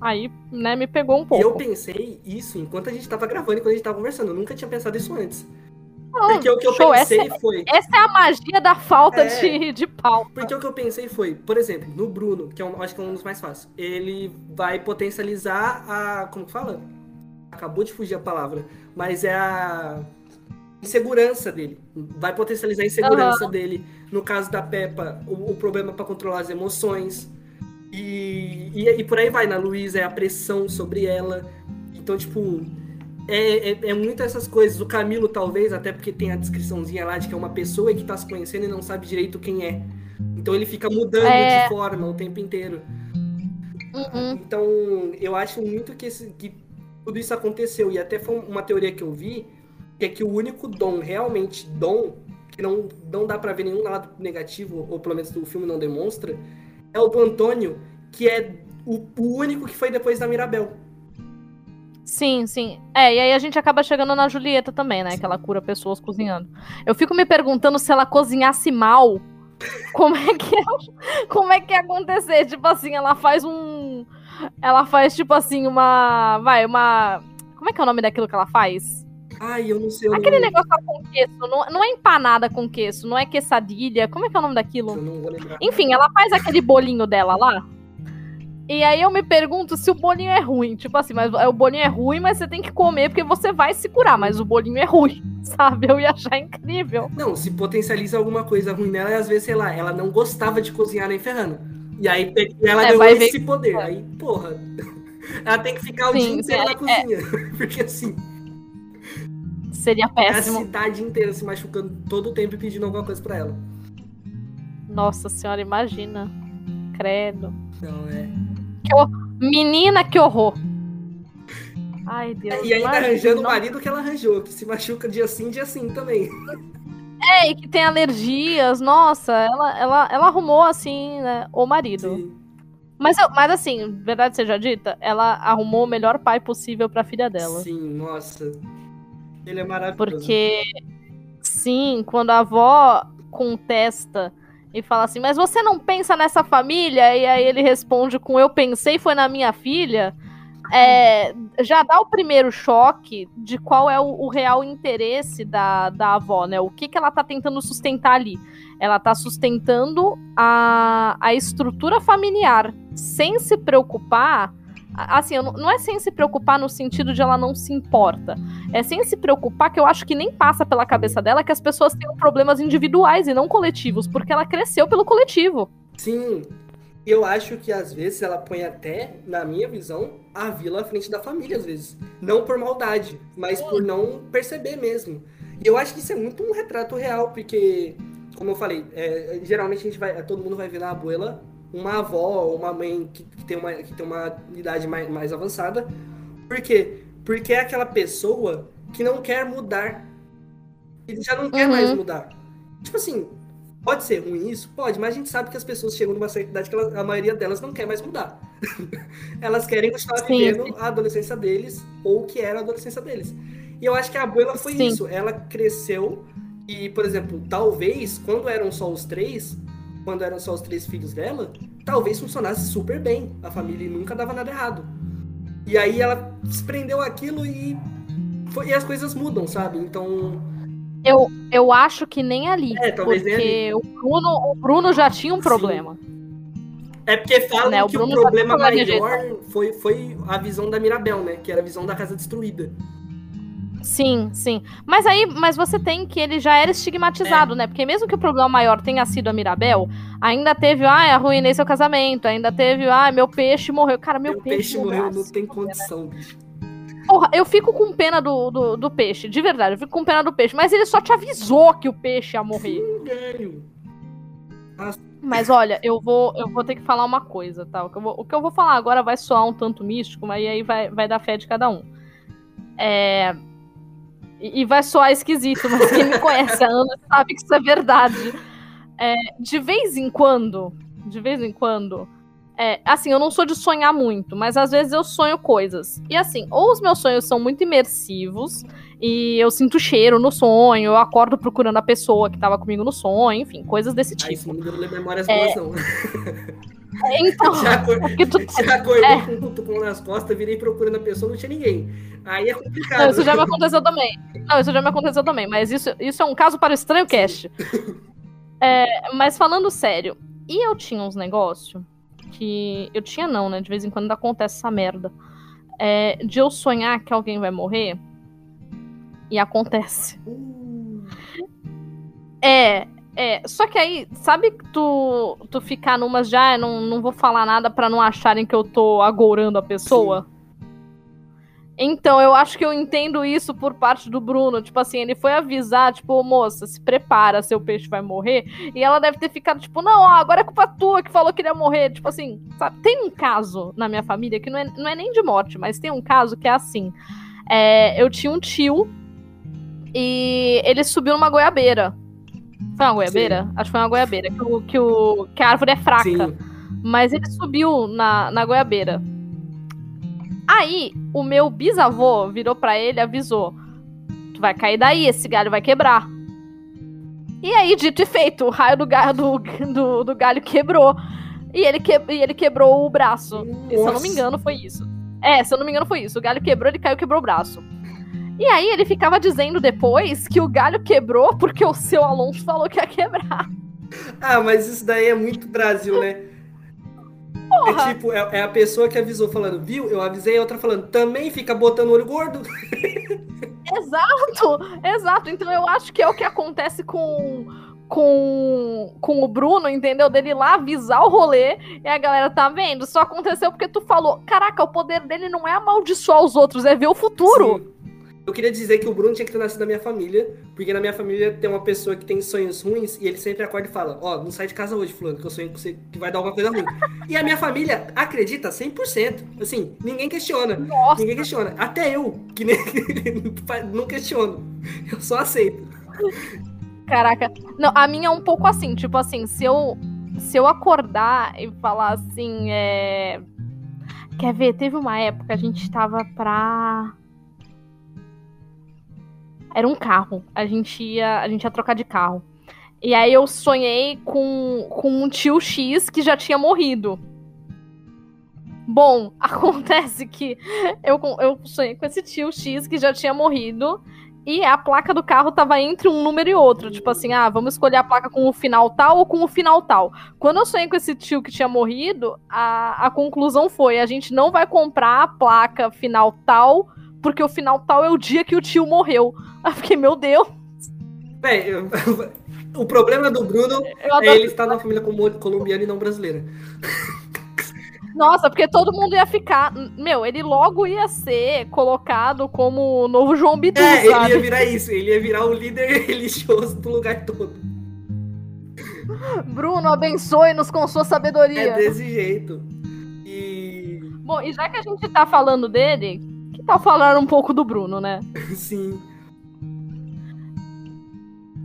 A: aí, né, me pegou um
B: E
A: pouco.
B: eu pensei isso enquanto a gente tava gravando e quando a gente tava conversando. Eu nunca tinha pensado isso antes.
A: Não,
B: Porque o que eu
A: show, essa
B: pensei foi.
A: Essa é a magia da falta
B: É.
A: de, de pauta.
B: Porque o que eu pensei foi, por exemplo, no Bruno, que é um, acho que é um dos mais fáceis, ele vai potencializar a. Como que fala? Acabou de fugir a palavra. Mas é a insegurança dele. Vai potencializar a insegurança dele. No caso da Peppa, o, o problema para controlar as emoções. E, e, e por aí vai. Na Luísa é a pressão sobre ela. Então, tipo, é, é, é muito essas coisas. O Camilo, talvez, até porque tem a descriçãozinha lá de que é uma pessoa que tá se conhecendo e não sabe direito quem é. Então ele fica mudando
A: É.
B: de forma o tempo inteiro.
A: Uhum.
B: Então, eu acho muito que, esse- que tudo isso aconteceu. E até foi uma teoria que eu vi, que é que o único dom, realmente dom, que não, não dá pra ver nenhum lado negativo, ou pelo menos o filme não demonstra, é o do Antônio, que é o, o único que foi depois da Mirabel.
A: Sim, sim. É, e aí a gente acaba chegando na Julieta também, né? Que ela cura pessoas cozinhando. Eu fico me perguntando se ela cozinhasse mal, como é que é, como é que ia acontecer? Tipo assim, ela faz um ela faz tipo assim uma, vai, uma Como é que é o nome daquilo que ela faz?
B: Ai, eu não sei o
A: Aquele
B: nome.
A: negócio com queijo, não, não é empanada com queijo, não é quesadilha. Como é que é o nome daquilo?
B: Eu não vou lembrar.
A: Enfim, ela faz aquele bolinho dela lá. E aí eu me pergunto se o bolinho é ruim. Tipo assim, mas o bolinho é ruim, mas você tem que comer porque você vai se curar. Mas o bolinho é ruim, sabe? Eu ia achar incrível.
B: Não, se potencializa alguma coisa ruim nela, e às vezes, sei lá, ela não gostava de cozinhar nem ferrando. E aí ela
A: É,
B: ganhou esse poder. Aí, porra, ela tem que ficar o
A: Sim,
B: dia inteiro
A: sim,
B: na
A: é-
B: cozinha. Porque assim,
A: Seria
B: é a
A: péssimo.
B: cidade inteira se machucando todo o tempo e pedindo alguma coisa pra ela.
A: Nossa senhora, imagina. Credo.
B: Então, é.
A: Menina, que horror. Ai, Deus.
B: E ainda
A: imagina.
B: arranjando o marido que ela arranjou, que se machuca dia sim, dia sim também.
A: É, e que tem alergias. Nossa, ela, ela, ela arrumou, assim, né, o marido.
B: Sim.
A: Mas, mas assim, verdade seja dita, ela arrumou o melhor pai possível pra filha dela.
B: Sim, nossa. Ele é maravilhoso.
A: Porque, sim, quando a avó contesta e fala assim, mas você não pensa nessa família? E aí ele responde com eu pensei foi na minha filha. É, já dá o primeiro choque de qual é o, o real interesse da, da avó, né? O que, que ela tá tentando sustentar ali? Ela tá sustentando a, a estrutura familiar, sem se preocupar. Assim, não é sem se preocupar no sentido de ela não se importa. É sem se preocupar, que eu acho que nem passa pela cabeça dela que as pessoas tenham problemas individuais e não coletivos, porque ela cresceu pelo coletivo.
B: Sim. Eu acho que às vezes ela põe até, na minha visão, a vila à frente da família, às vezes. Não por maldade, mas por não perceber mesmo. E eu acho que isso é muito um retrato real, porque, como eu falei, é, geralmente a gente vai. Todo mundo vai ver na abuela uma avó ou uma mãe que, que tem, uma, que tem uma idade mais, mais avançada. Por quê? Porque é aquela pessoa que não quer mudar. E já não quer
A: Uhum.
B: mais mudar. Tipo assim, Pode ser ruim isso? Pode, mas a gente sabe que as pessoas chegam numa certa idade que elas, a maioria delas não quer mais mudar. elas querem continuar sim, vivendo sim. a adolescência deles ou o que era a adolescência deles. E eu acho que a abuela foi sim. isso. Ela cresceu e, por exemplo, talvez quando eram só os três, quando eram só os três filhos dela, talvez funcionasse super bem. A família nunca dava nada errado. E aí ela se prendeu aquilo e, foi, e as coisas mudam, sabe? Então
A: eu, eu acho que nem ali.
B: É, talvez
A: porque
B: nem ali.
A: O, Bruno, o Bruno já tinha um problema.
B: É porque falam né? que o, o problema maior foi, foi a visão da Mirabel, né? Que era a visão da casa destruída.
A: Sim, sim. Mas aí, mas você tem que ele já era estigmatizado, é. né? Porque mesmo que o problema maior tenha sido a Mirabel, ainda teve, ah, arruinei seu casamento, ainda teve, ah, meu peixe morreu. Cara, meu, meu peixe, peixe morreu,
B: não tem condição, bicho.
A: Porra, eu fico com pena do, do, do, peixe, de verdade, eu fico com pena do peixe. Mas ele só te avisou que o peixe ia morrer.
B: Sim, velho.
A: Mas olha, eu vou, eu vou ter que falar uma coisa, tá? O que eu vou, o que eu vou falar agora vai soar um tanto místico, mas aí vai, vai dar fé de cada um. É... E, e vai soar esquisito, mas quem me conhece há anos sabe que isso é verdade. É, de vez em quando, de vez em quando, é, assim, eu não sou de sonhar muito, mas às vezes eu sonho coisas. E assim, ou os meus sonhos são muito imersivos, e eu sinto cheiro no sonho, eu acordo procurando a pessoa que tava comigo no sonho, enfim, coisas desse tipo. Ai, isso
B: me memórias é... boas, não.
A: Então,
B: já, acor... tu... já acordei é. com o tucum nas costas, virei procurando a pessoa, não tinha ninguém. Aí é complicado.
A: Não, isso já me aconteceu também. Não, isso já me aconteceu também, mas isso, isso é um caso para o estranho cast. É, mas falando sério, e eu tinha uns negócios que. Eu tinha não, né? De vez em quando acontece essa merda. É, de eu sonhar que alguém vai morrer. E acontece. É, é. Só que aí, sabe que tu, tu ficar numas já, ah, não, não vou falar nada para não acharem que eu tô agourando a pessoa? Sim. Então, eu acho que eu entendo isso por parte do Bruno. Tipo assim, ele foi avisar, tipo, moça, se prepara, seu peixe vai morrer. E ela deve ter ficado, tipo, não, ó, agora é culpa tua que falou que ele ia morrer. Tipo assim, sabe? Tem um caso na minha família que não é, não é nem de morte, mas tem um caso que é assim. É, eu tinha um tio e ele subiu numa goiabeira. Foi uma goiabeira? Sim. Acho que foi uma goiabeira. Que, o, que, o, que a árvore é fraca. Sim. Mas ele subiu na, na goiabeira. Aí, o meu bisavô virou para ele e avisou: Tu vai cair daí, esse galho vai quebrar. E aí, dito e feito, o raio do, galho, do, do, do galho quebrou. E ele, que, e ele quebrou o braço. E, se eu não me engano, foi isso. É, se eu não me engano, foi isso. O galho quebrou, ele caiu e quebrou o braço. E aí ele ficava dizendo depois que o galho quebrou porque o seu Alonso falou que ia quebrar.
B: Ah, mas isso daí é muito Brasil, né? Porra. É tipo, é, é, a pessoa que avisou falando, viu? Eu avisei, a outra falando, também fica botando olho gordo.
A: Exato, exato. Então eu acho que é o que acontece com, com, com o Bruno, entendeu? Dele lá avisar o rolê e a galera tá vendo. Só aconteceu porque tu falou, caraca, o poder dele não é amaldiçoar os outros, é ver o futuro. Sim.
B: Eu queria dizer que o Bruno tinha que ter nascido na minha família, porque na minha família tem uma pessoa que tem sonhos ruins e ele sempre acorda e fala: Ó, oh, não sai de casa hoje, Fulano, que eu sonho que, você, que vai dar alguma coisa ruim. e a minha família acredita 100%. Assim, ninguém questiona.
A: Nossa.
B: Ninguém questiona. Até eu, que nem, não questiono. Eu só aceito.
A: Caraca. Não, a minha é um pouco assim, tipo assim, se eu, se eu acordar e falar assim, é. Quer ver? Teve uma época a gente tava pra era um carro. A gente ia, a gente ia trocar de carro. E aí eu sonhei com, com um tio X que já tinha morrido. Bom, acontece que eu, eu sonhei com esse tio X que já tinha morrido. E a placa do carro tava entre um número e outro. Tipo assim, ah, vamos escolher a placa com o final tal ou com o final tal. Quando eu sonhei com esse tio que tinha morrido, a, a conclusão foi: a gente não vai comprar a placa final tal porque o final tal é o dia que o tio morreu. Aí fiquei, meu Deus.
B: Bem, o problema do Bruno é ele estar na família colombiana e não brasileira.
A: Nossa, porque todo mundo ia ficar. Meu, ele logo ia ser colocado como o novo João Bidu,
B: é, sabe? ele ia virar isso, ele ia virar o líder religioso do lugar todo.
A: Bruno, abençoe-nos com sua sabedoria.
B: É desse jeito. E.
A: Bom, e já que a gente tá falando dele, que tal falar um pouco do Bruno, né?
B: Sim.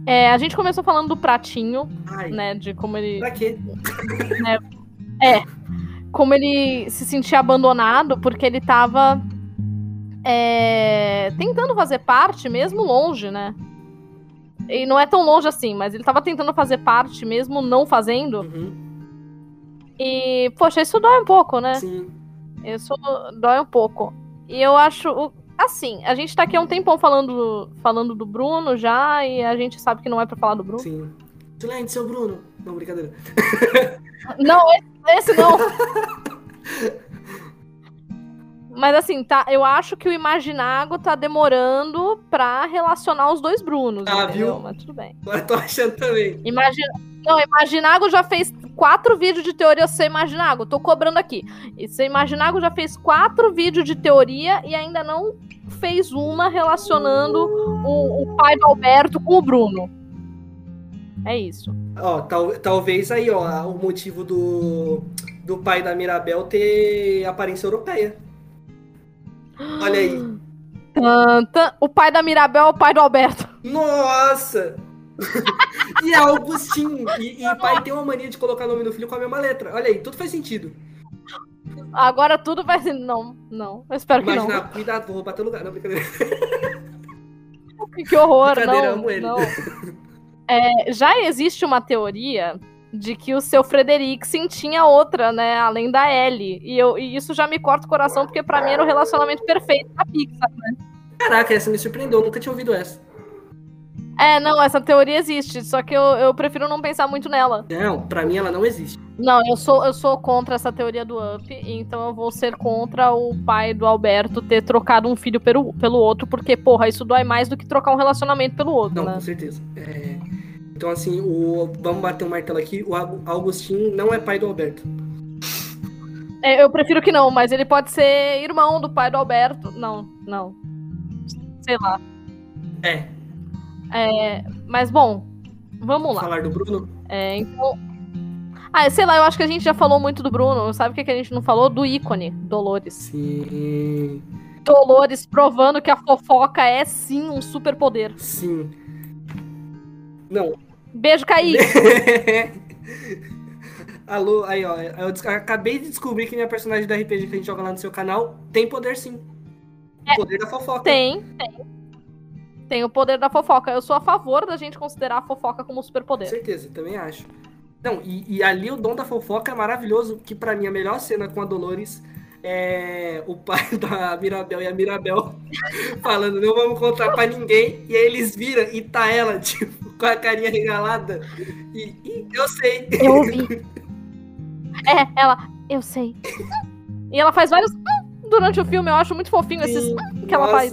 A: É, a gente começou falando do pratinho,
B: Ai,
A: né? De como ele.
B: pra quê?
A: É. Como ele se sentia abandonado porque ele tava é, tentando fazer parte, mesmo longe, né? E não é tão longe assim, mas ele tava tentando fazer parte, mesmo não fazendo.
B: Uhum,
A: E, poxa, isso dói um pouco, né?
B: sim.
A: Isso dói um pouco. E eu acho. Assim, a gente tá aqui há um tempão falando, falando do Bruno já, e a gente sabe que não é pra falar do Bruno.
B: Sim. Silêncio, seu Bruno. Não, brincadeira.
A: Não, esse, esse não. Mas assim, tá, eu acho que o Imaginago tá demorando pra relacionar os dois Brunos,
B: Ah,
A: entendeu?
B: viu?
A: Mas tudo bem.
B: Agora eu tô achando também.
A: Imagina... Não, Imaginago já fez quatro vídeos de teoria sem Imaginago. Tô cobrando aqui. E seu Imaginago já fez quatro vídeos de teoria e ainda não fez uma relacionando o, o pai do Alberto com o Bruno. É isso.
B: Ó, tal, talvez aí, ó, o motivo do, do pai da Mirabel ter aparência europeia. Olha aí.
A: Tanta... O pai da Mirabel é o pai do Alberto.
B: Nossa! e é Augustinho. E, e pai tem uma mania de colocar o nome do filho com a mesma letra. Olha aí, tudo faz sentido.
A: Agora tudo vai ser. Não, não. Eu espero que
B: Imagina, cuidado, vou roubar teu lugar. Não, brincadeira.
A: não. Que horror, não. não. É, já existe uma teoria de que o seu Frederiksen tinha outra, né? Além da Ellie. E, eu, e isso já me corta o coração, porque pra mim era o relacionamento perfeito da Pixar, né?
B: Caraca, essa me surpreendeu. Nunca tinha ouvido essa.
A: É, não, essa teoria existe, só que eu, eu prefiro não pensar muito nela.
B: Não, pra mim ela não existe.
A: Não, eu sou, eu sou contra essa teoria do Up, então eu vou ser contra o pai do Alberto ter trocado um filho pelo, pelo outro, porque, porra, isso dói mais do que trocar um relacionamento pelo outro,
B: Não,
A: né?
B: com certeza. É, Então, assim, o... vamos bater um martelo aqui. O Augustinho não é pai do Alberto.
A: É, eu prefiro que não, mas ele pode ser irmão do pai do Alberto. Não, não. Sei lá.
B: É.
A: É, mas bom, vamos lá.
B: Falar do Bruno?
A: É, então. Ah, sei lá, eu acho que a gente já falou muito do Bruno. Sabe o que, que a gente não falou? Do ícone, Dolores.
B: Sim.
A: Dolores provando que a fofoca é sim um superpoder.
B: Sim. Não.
A: Beijo, Kaique.
B: Alô, aí ó, eu acabei de descobrir que minha personagem do RPG que a gente joga lá no seu canal tem poder sim. O poder da fofoca.
A: Tem, tem. Tem o poder da fofoca. Eu sou a favor da gente considerar a fofoca como
B: Com
A: superpoder.
B: certeza, também acho. Não, e, e ali o dom da fofoca é maravilhoso, que pra mim a melhor cena com a Dolores é o pai da Mirabel e a Mirabel falando, não vamos contar pra ninguém, e aí eles viram e tá ela, tipo, com a carinha regalada. E, e eu sei.
A: Eu ouvi. É, ela, eu sei. E ela faz vários durante o filme, eu acho muito fofinho esses
B: Sim,
A: que ela faz.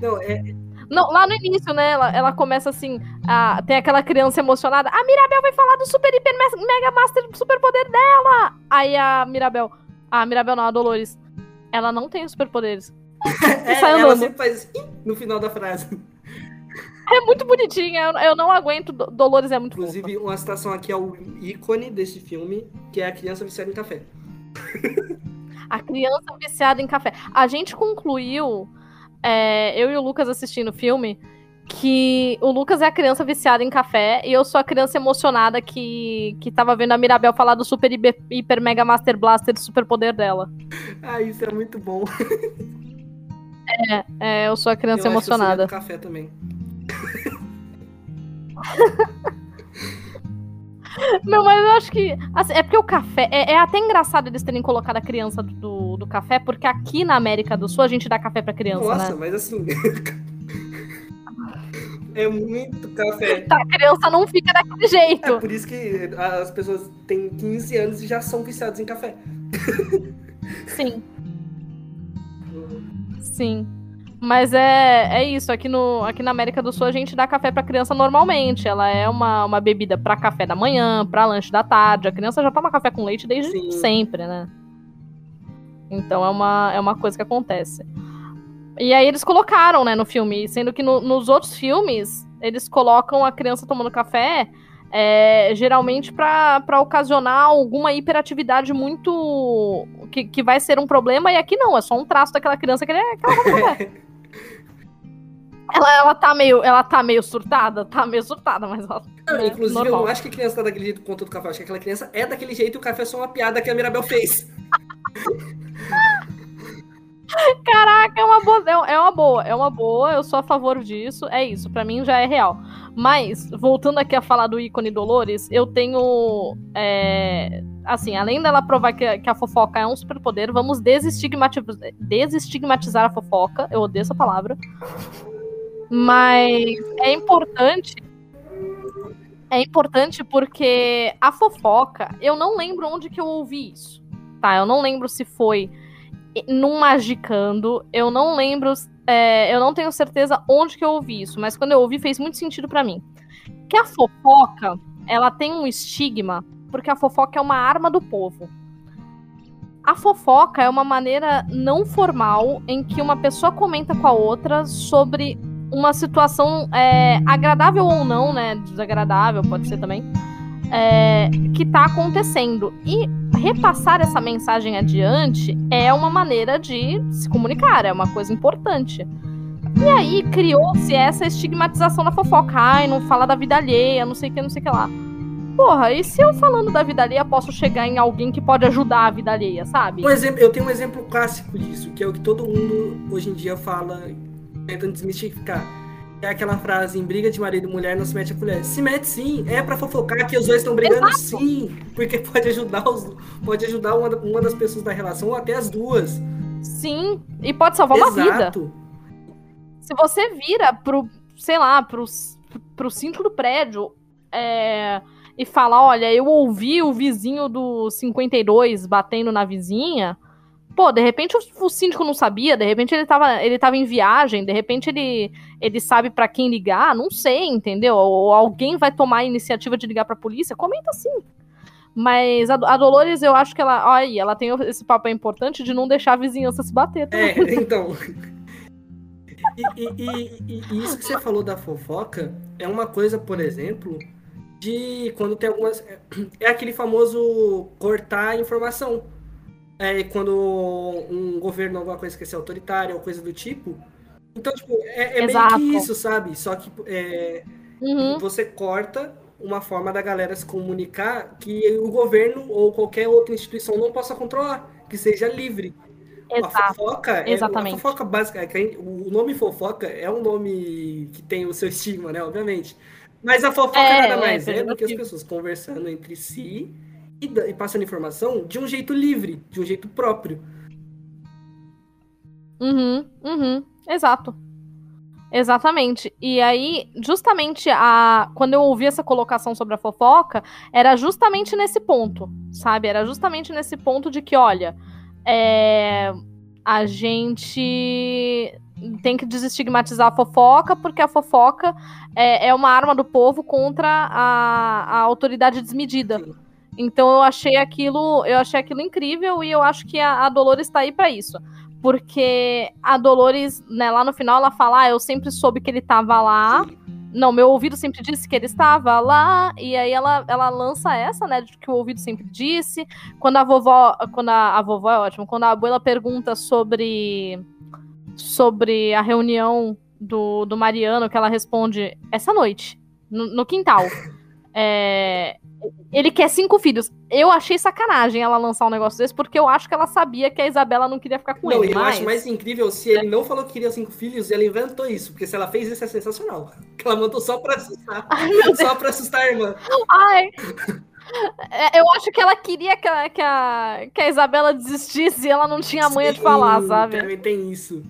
B: Não, é,
A: Não, lá no início, né? Ela, ela começa assim. a- tem aquela criança emocionada. A Mirabel vai falar do super, hiper, mega master superpoder dela. Aí a Mirabel. A Mirabel não, a Dolores. Ela não tem superpoderes.
B: é,
A: sai
B: ela sempre faz no final da frase.
A: É muito bonitinha. Eu, eu não aguento. Do- Dolores é muito fofa.
B: Inclusive, uma citação aqui ao ícone desse filme, que é a criança viciada em café.
A: A criança viciada em café. A gente concluiu, é, eu e o Lucas assistindo o filme, que o Lucas é a criança viciada em café e eu sou a criança emocionada que, que tava vendo a Mirabel falar do super hiper, hiper mega master blaster superpoder dela.
B: Ah, isso é muito bom.
A: É, eu sou a criança
B: eu acho que eu
A: emocionada.
B: café também.
A: Não, mas eu acho que. assim, é porque o café. É, é até engraçado eles terem colocado a criança do, do café, porque aqui na América do Sul a gente dá café pra criança,
B: Nossa,
A: né?
B: mas assim. é muito café.
A: Tá, A criança não fica daquele jeito.
B: É por isso que as pessoas têm 15 anos e já são viciadas em café.
A: Sim. Sim. Mas é, é isso, aqui, no, aqui na América do Sul a gente dá café pra criança normalmente. Ela é uma, uma bebida pra café da manhã, pra lanche da tarde. A criança já toma café com leite desde
B: Sim.
A: sempre, né? Então é uma, é uma coisa que acontece. E aí eles colocaram, né, no filme, sendo que no- nos outros filmes eles colocam a criança tomando café é, geralmente pra pra ocasionar alguma hiperatividade muito. Que, que vai ser um problema, e aqui não, é só um traço daquela criança que ele é. que ela. Ela, ela, tá meio, ela tá meio surtada? Tá meio surtada, mas ela.
B: Não,
A: né,
B: inclusive,
A: normal.
B: eu não acho que a criança tá daquele jeito por conta do café. Eu acho que aquela criança é daquele jeito e o café é só uma piada que a Mirabel fez.
A: Caraca, é uma boa, é é uma boa, é uma boa, eu sou a favor disso, é isso, pra mim já é real. Mas, voltando aqui a falar do ícone Dolores, eu tenho. é, assim, além dela provar que, que a fofoca é um superpoder, vamos desestigmatizar, desestigmatizar a fofoca. Eu odeio essa palavra. Mas é importante. É importante porque a fofoca, eu não lembro onde que eu ouvi isso. Tá? Eu não lembro se foi num Magicando. Eu não lembro. é, eu não tenho certeza onde que eu ouvi isso, mas quando eu ouvi fez muito sentido pra mim. Que a fofoca, ela tem um estigma, porque a fofoca é uma arma do povo. A fofoca é uma maneira não formal em que uma pessoa comenta com a outra sobre uma situação é, agradável ou não, né? Desagradável, pode ser também. É, que tá acontecendo. E repassar essa mensagem adiante é uma maneira de se comunicar, é uma coisa importante. E aí criou-se essa estigmatização da fofoca. Ai, não fala da vida alheia, não sei o que, não sei o que lá. Porra, e se eu falando da vida alheia posso chegar em alguém que pode ajudar a vida alheia, sabe?
B: Um exemplo, eu tenho um exemplo clássico disso, que é o que todo mundo hoje em dia fala, tentando desmistificar. É aquela frase, em briga de marido e mulher não se mete a colher. Se mete sim, é pra fofocar que os dois estão brigando
A: Exato.
B: sim, porque pode ajudar os, pode ajudar uma, uma das pessoas da relação ou até as duas.
A: Sim, e pode salvar uma vida.
B: Exato.
A: Se você vira pro, sei lá, pro, pro síndico do prédio é, e fala, olha, eu ouvi o vizinho do 52 batendo na vizinha, pô, de repente o, o síndico não sabia, de repente ele tava, ele tava em viagem, de repente ele, ele sabe pra quem ligar, não sei, entendeu? Ou alguém vai tomar a iniciativa de ligar pra polícia, comenta sim. Mas a, a Dolores, eu acho que ela, olha aí, ela tem esse papel importante de não deixar a vizinhança se bater. também.
B: É, então. E, e- e- e- isso que você falou da fofoca é uma coisa, por exemplo, de quando tem algumas. é- É aquele famoso cortar a informação. É quando um governo, alguma coisa quer ser autoritária ou coisa do tipo. Então, tipo, é, é meio que isso, sabe? Só que é,
A: Uhum.
B: você corta uma forma da galera se comunicar que o governo ou qualquer outra instituição não possa controlar, que seja livre. A
A: Exato.
B: fofoca, é,
A: exatamente.
B: a fofoca básica, é que a o nome fofoca é um nome que tem o seu estigma, né, obviamente. Mas a fofoca
A: É,
B: nada
A: é,
B: mais é, do que as pessoas conversando entre si e, e passando informação de um jeito livre, de um jeito próprio.
A: Uhum, uhum, exato. Exatamente. E aí, justamente a quando eu ouvi essa colocação sobre a fofoca, era justamente nesse ponto, sabe? Era justamente nesse ponto de que, olha, é, a gente tem que desestigmatizar a fofoca, porque a fofoca é, é uma arma do povo contra a, a autoridade desmedida.
B: Sim.
A: Então eu achei aquilo, eu achei aquilo incrível e eu acho que a, a Dolores tá aí pra isso. Porque a Dolores, né, lá no final ela fala: ah, eu sempre soube que ele tava lá. Não, meu ouvido sempre disse que ele estava lá. E aí ela, ela lança essa, né? De que o ouvido sempre disse. Quando a vovó. Quando a, a vovó é ótimo. Quando a abuela pergunta sobre. Sobre a reunião do, do Mariano, que ela responde essa noite, no, no quintal. É, ele quer cinco filhos. Eu achei sacanagem ela lançar um negócio desse, porque eu acho que ela sabia que a Isabela não queria ficar com
B: Não,
A: ele.
B: e eu
A: mas...
B: acho mais incrível se ele não falou que queria cinco filhos, ela inventou isso, porque se ela fez isso é sensacional. Que ela mandou só pra assustar. só pra assustar a irmã.
A: Ai. É, Eu acho que ela queria que a, que, a, que a Isabela desistisse e ela não tinha manha de falar, sabe?
B: Também tem isso.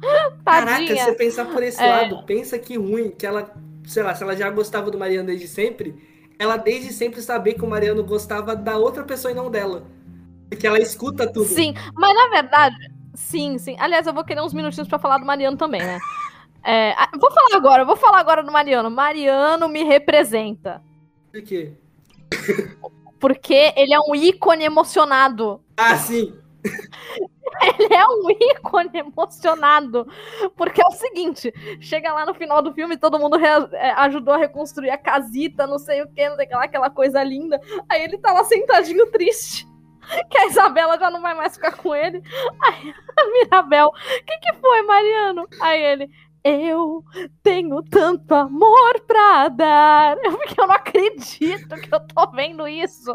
B: Caraca,
A: Tadinha.
B: você pensar por esse
A: É.
B: lado, pensa que ruim, que ela, sei lá, se ela já gostava do Mariano desde sempre, ela desde sempre sabia que o Mariano gostava da outra pessoa e não dela. Porque ela escuta tudo.
A: Sim, mas na verdade, sim, sim. Aliás, eu vou querer uns minutinhos pra falar do Mariano também, né? É, vou falar agora, vou falar agora do Mariano. Mariano me representa.
B: Por quê?
A: Porque ele é um ícone emocionado.
B: Ah, sim.
A: Ele é um ícone emocionado. Porque é o seguinte: chega lá no final do filme, todo mundo é, ajudou a reconstruir a casita, não sei o que, não aquela coisa linda. Aí ele tá lá sentadinho triste. que a Isabela já não vai mais ficar com ele. Aí a Mirabel, o que, que foi, Mariano? Aí ele, eu tenho tanto amor pra dar. Porque eu não acredito que eu tô vendo isso.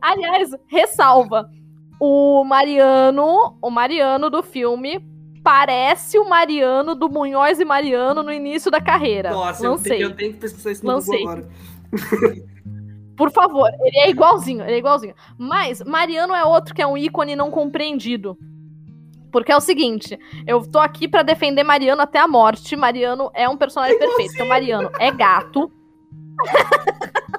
A: Aliás, ressalva. O Mariano, o Mariano do filme parece o Mariano do Munhoz e Mariano no início da carreira.
B: Nossa, eu tenho, eu tenho, que pesquisar isso no
A: Lancei.
B: Google agora.
A: Por favor, ele é igualzinho, ele é igualzinho. Mas Mariano é outro que é um ícone não compreendido. Porque é o seguinte, eu tô aqui pra defender Mariano até a morte. Mariano é um personagem perfeito. Então Mariano é gato.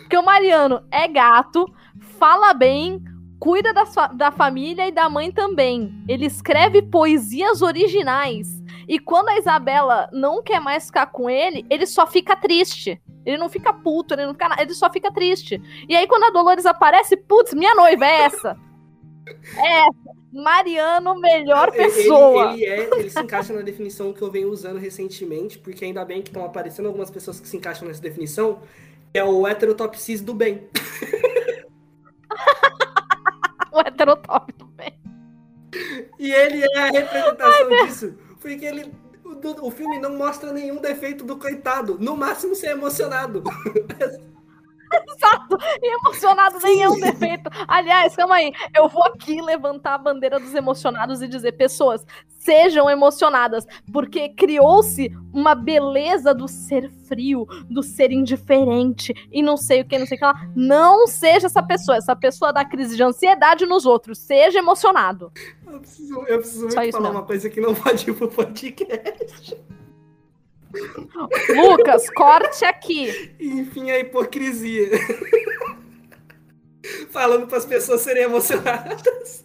A: Porque o Mariano é gato, fala bem, cuida da, sua- da família e da mãe também. Ele escreve poesias originais. E quando a Isabela não quer mais ficar com ele, ele só fica triste. Ele não fica puto, ele não fica nada, ele só fica triste. E aí quando a Dolores aparece, putz, minha noiva é essa. É essa. Mariano, melhor
B: Ele-
A: pessoa.
B: Ele, é, ele se encaixa na definição que eu venho usando recentemente, porque ainda bem que estão aparecendo algumas pessoas que se encaixam nessa definição, é o heterotopsis do bem.
A: O heterotop também.
B: E ele é a representação disso, porque ele. O, o filme não mostra nenhum defeito do coitado. No máximo ser emocionado.
A: Exato. E emocionado nem é um defeito. Aliás, calma aí. Eu vou aqui levantar a bandeira dos emocionados e dizer, pessoas, sejam emocionadas, porque criou-se uma beleza do ser frio, do ser indiferente e não sei o que, não sei o que lá. Não seja essa pessoa. Essa pessoa dá crise de ansiedade nos outros. Seja emocionado.
B: Eu preciso, eu preciso falar
A: mesmo.
B: uma coisa que não pode ir pro podcast.
A: Lucas, corte aqui.
B: Enfim, a hipocrisia. Falando para as pessoas serem emocionadas.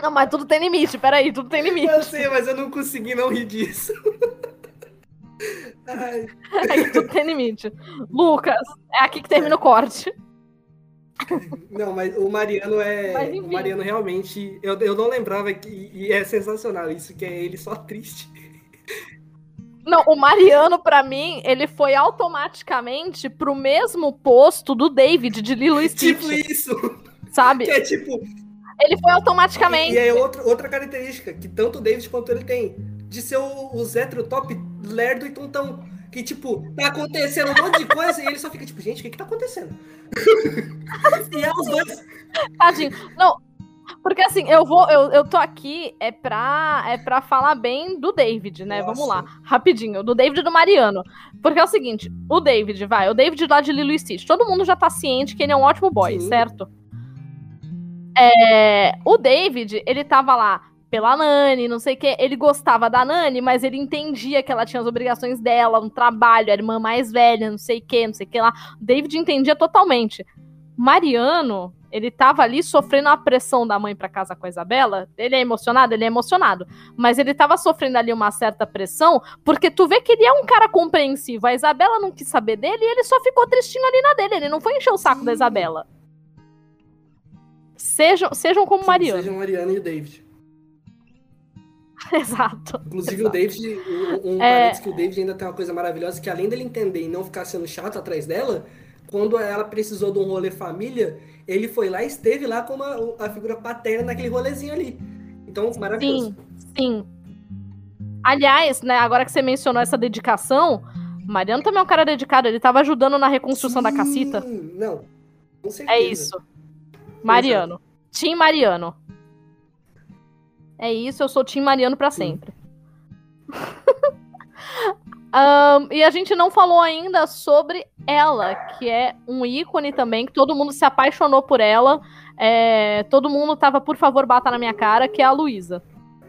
A: Não, mas tudo tem limite. Peraí, tudo tem limite.
B: Eu sei, mas eu não consegui não rir disso. Ai,
A: Aí tudo tem limite. Lucas, é aqui que termina o corte.
B: não, mas o Mariano é. O. Mariano realmente. Eu, eu não lembrava que. E é sensacional isso, que é ele só triste.
A: Não, o Mariano, pra mim, ele foi automaticamente pro mesmo posto do David de Lilo e Stitch,
B: Tipo isso.
A: sabe?
B: Que é tipo.
A: Ele foi
B: E
A: automaticamente.
B: é outro, outra característica que tanto o David quanto ele tem. De ser o, o Zetro top lerdo e tontão. Que, tipo, tá acontecendo um monte de coisa e ele só fica tipo, gente, o que que tá acontecendo? e é os dois.
A: Tadinho. Não, porque assim, eu vou, eu, eu tô aqui é pra, é pra falar bem do David, né?
B: Nossa.
A: Vamos lá, rapidinho, do David e do Mariano. Porque é o seguinte, o David, vai, o David lá de Lilo e Stitch, todo mundo já tá ciente que ele é um ótimo boy,
B: Sim.
A: certo? É, o David, ele tava lá pela Nani, não sei o que, ele gostava da Nani, mas ele entendia que ela tinha as obrigações dela, um trabalho, a irmã mais velha, não sei o que, não sei o que lá. O David entendia totalmente. Mariano, ele tava ali sofrendo a pressão da mãe pra casar com a Isabela. Ele é emocionado? Ele é emocionado. Mas ele tava sofrendo ali uma certa pressão, porque tu vê que ele é um cara compreensivo. A Isabela não quis saber dele e ele só ficou tristinho ali na dele. Ele não foi encher o saco da
B: Sim.
A: Isabela. Sejam, sejam como Mariano.
B: Sejam Mariano e o David.
A: Exato.
B: Inclusive
A: Exato.
B: o David, um, um
A: É.
B: que o David ainda tem uma coisa maravilhosa, que além dele entender e não ficar sendo chato atrás dela, quando ela precisou de um rolê família, ele foi lá e esteve lá como a, a figura paterna naquele rolezinho ali. Então, maravilhoso.
A: Sim, sim. Aliás, né, agora que você mencionou essa dedicação, Mariano também é um cara dedicado. Ele tava ajudando na reconstrução da cacita.
B: Sim, Não, com certeza.
A: É isso. Mariano. Tim Mariano. É isso, eu sou Tim Mariano
B: Sim.
A: sempre. Ahn, e a gente não falou ainda sobre ela, que é um ícone também, que todo mundo se apaixonou por ela. É, todo mundo tava, por favor, bata na minha cara, que é a Luísa.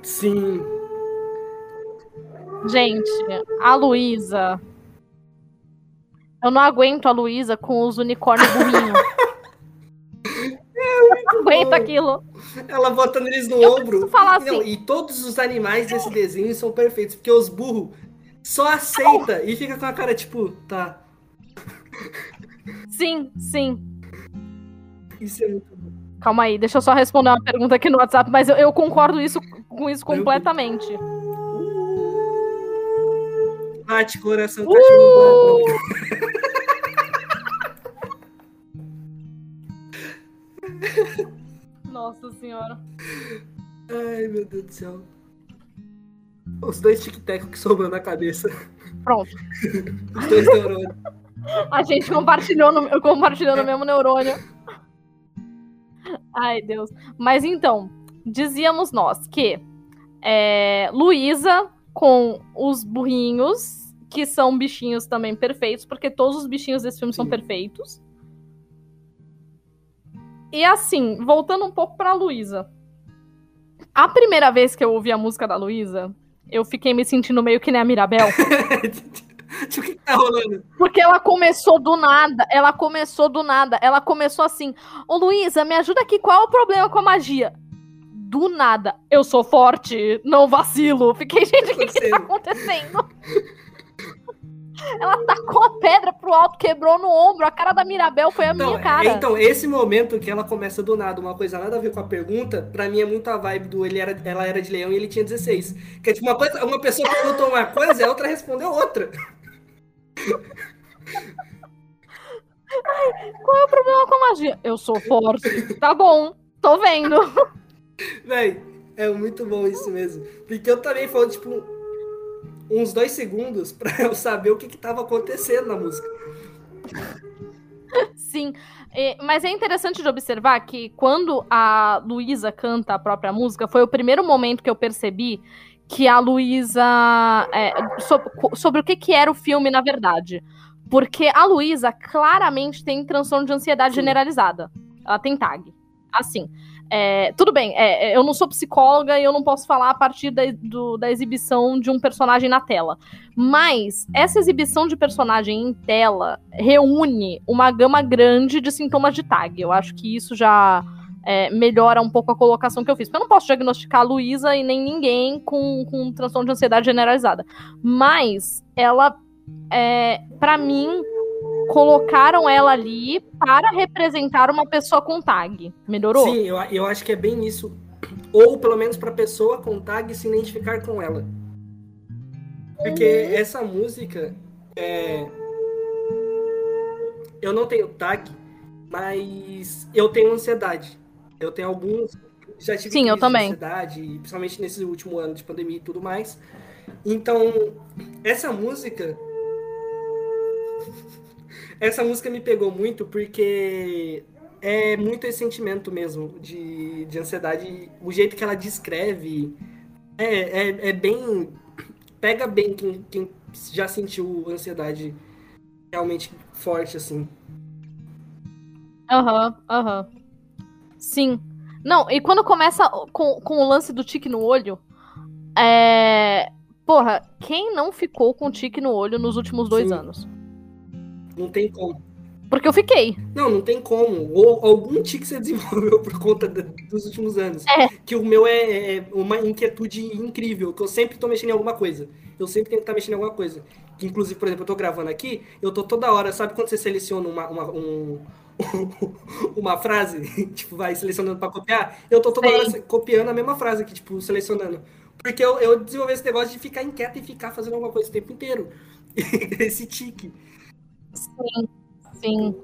B: Sim.
A: Gente, a Luísa. Eu não aguento a Luísa com os unicórnios burrinhos. não aguento
B: bom.
A: aquilo.
B: Ela botando eles no
A: Eu
B: ombro.
A: falar
B: Não,
A: assim.
B: e todos os animais desse desenho são perfeitos, porque os burros só aceita e fica com a cara tipo, tá.
A: Sim, sim.
B: Isso é muito bom.
A: Calma aí, deixa eu só responder uma pergunta aqui no WhatsApp, mas eu, eu concordo isso, com isso completamente.
B: Bate coração,
A: Uh!
B: cachorro.
A: Nossa senhora.
B: Ai, meu Deus do céu. Os dois tic-tac que sobrou na cabeça.
A: Pronto.
B: Os dois neurônios.
A: A gente compartilhou no, compartilhou no mesmo neurônio. Ai, Deus. Mas então, dizíamos nós que é, Luísa com os burrinhos, que são bichinhos também perfeitos, porque todos os bichinhos desse filme Sim. são perfeitos. E assim, voltando um pouco pra Luísa. A primeira vez que eu ouvi a música da Luísa, eu fiquei me sentindo meio que nem a Mirabel.
B: o que tá rolando?
A: Porque ela começou do nada. Ela começou do nada. Ela começou assim: Ô Luísa, me ajuda aqui. Qual é o problema com a magia? Do nada. Eu sou forte, não vacilo. Fiquei, gente, o que, que tá acontecendo? Ela tacou a pedra pro alto, quebrou no ombro. A cara da Mirabel foi a
B: então,
A: minha cara.
B: Então, esse momento que ela começa do nada, uma coisa nada a ver com a pergunta, pra mim é muito a vibe do ele era, ela era de leão e ele tinha 16. Que é tipo uma, coisa, uma pessoa perguntou uma coisa e a outra respondeu outra.
A: Ai, qual é o problema com a magia? Eu sou forte. Tá bom, tô vendo.
B: Véi, é muito bom isso mesmo. Porque eu também falo, tipo, uns dois segundos para eu saber o que estava acontecendo na música.
A: Sim, mas é interessante de observar que quando a Luísa canta a própria música, foi o primeiro momento que eu percebi que a Luísa. É, sobre, sobre, o que, que era o filme, na verdade. Porque a Luísa claramente tem transtorno de ansiedade Sim. generalizada. Ela tem tag. Assim. É, tudo bem, é, é, eu não sou psicóloga e eu não posso falar a partir da, do, da exibição de um personagem na tela. Mas essa exibição de personagem em tela reúne uma gama grande de sintomas de tag. Eu acho que isso já é, melhora um pouco a colocação que eu fiz. Porque eu não posso diagnosticar a Luísa e nem ninguém com, com transtorno de ansiedade generalizada. Mas ela, é, para mim, colocaram ela ali para representar uma pessoa com tag. Melhorou?
B: Sim, eu, eu acho que é bem isso. Ou pelo menos para a pessoa com tag se identificar com ela. Porque uhum. essa música é... Eu não tenho tag, mas eu tenho ansiedade. Eu tenho alguns. Já tive
A: Sim, eu também.
B: ansiedade, principalmente nesse último ano de pandemia e tudo mais. Então, essa música essa música me pegou muito porque é muito esse sentimento mesmo de, de ansiedade. O jeito que ela descreve é, é, é bem. Pega bem quem, quem já sentiu ansiedade realmente forte, assim.
A: Aham, uhum, aham. Uhum. Sim. Não, e quando começa com, com o lance do tique no olho, é. Porra, quem não ficou com tique no olho nos últimos dois Sim. anos?
B: Não tem como.
A: Porque eu fiquei.
B: Não, não tem como. Ou algum tique você desenvolveu por conta dos últimos anos.
A: É.
B: Que o meu é, é, uma inquietude incrível, que eu sempre tô mexendo em alguma coisa. Eu sempre tenho que estar mexendo em alguma coisa. Que, inclusive, por exemplo, eu tô gravando aqui, eu tô toda hora, sabe quando você seleciona uma, uma, um, uma frase, tipo, vai selecionando para copiar? Eu tô toda Sim. hora copiando a mesma frase aqui, tipo, selecionando. Porque eu, eu desenvolvi esse negócio de ficar inquieto e ficar fazendo alguma coisa o tempo inteiro. esse tique.
A: Sim, sim.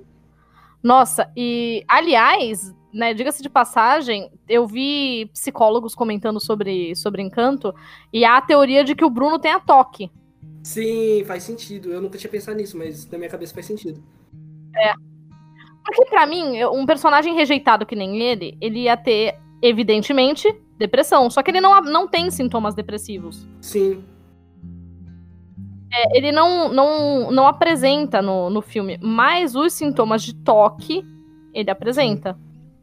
A: Nossa, e aliás, né, diga-se de passagem, eu vi psicólogos comentando sobre, sobre encanto e há a teoria de que o Bruno tem a toque.
B: Sim, faz sentido. Eu nunca tinha pensado nisso, mas na minha cabeça faz sentido.
A: É. Porque para mim, um personagem rejeitado que nem ele, ele ia ter, evidentemente, depressão. Só que ele não, não tem sintomas depressivos.
B: Sim.
A: É, ele não, não, não apresenta no, no filme, mas os sintomas de toque ele apresenta.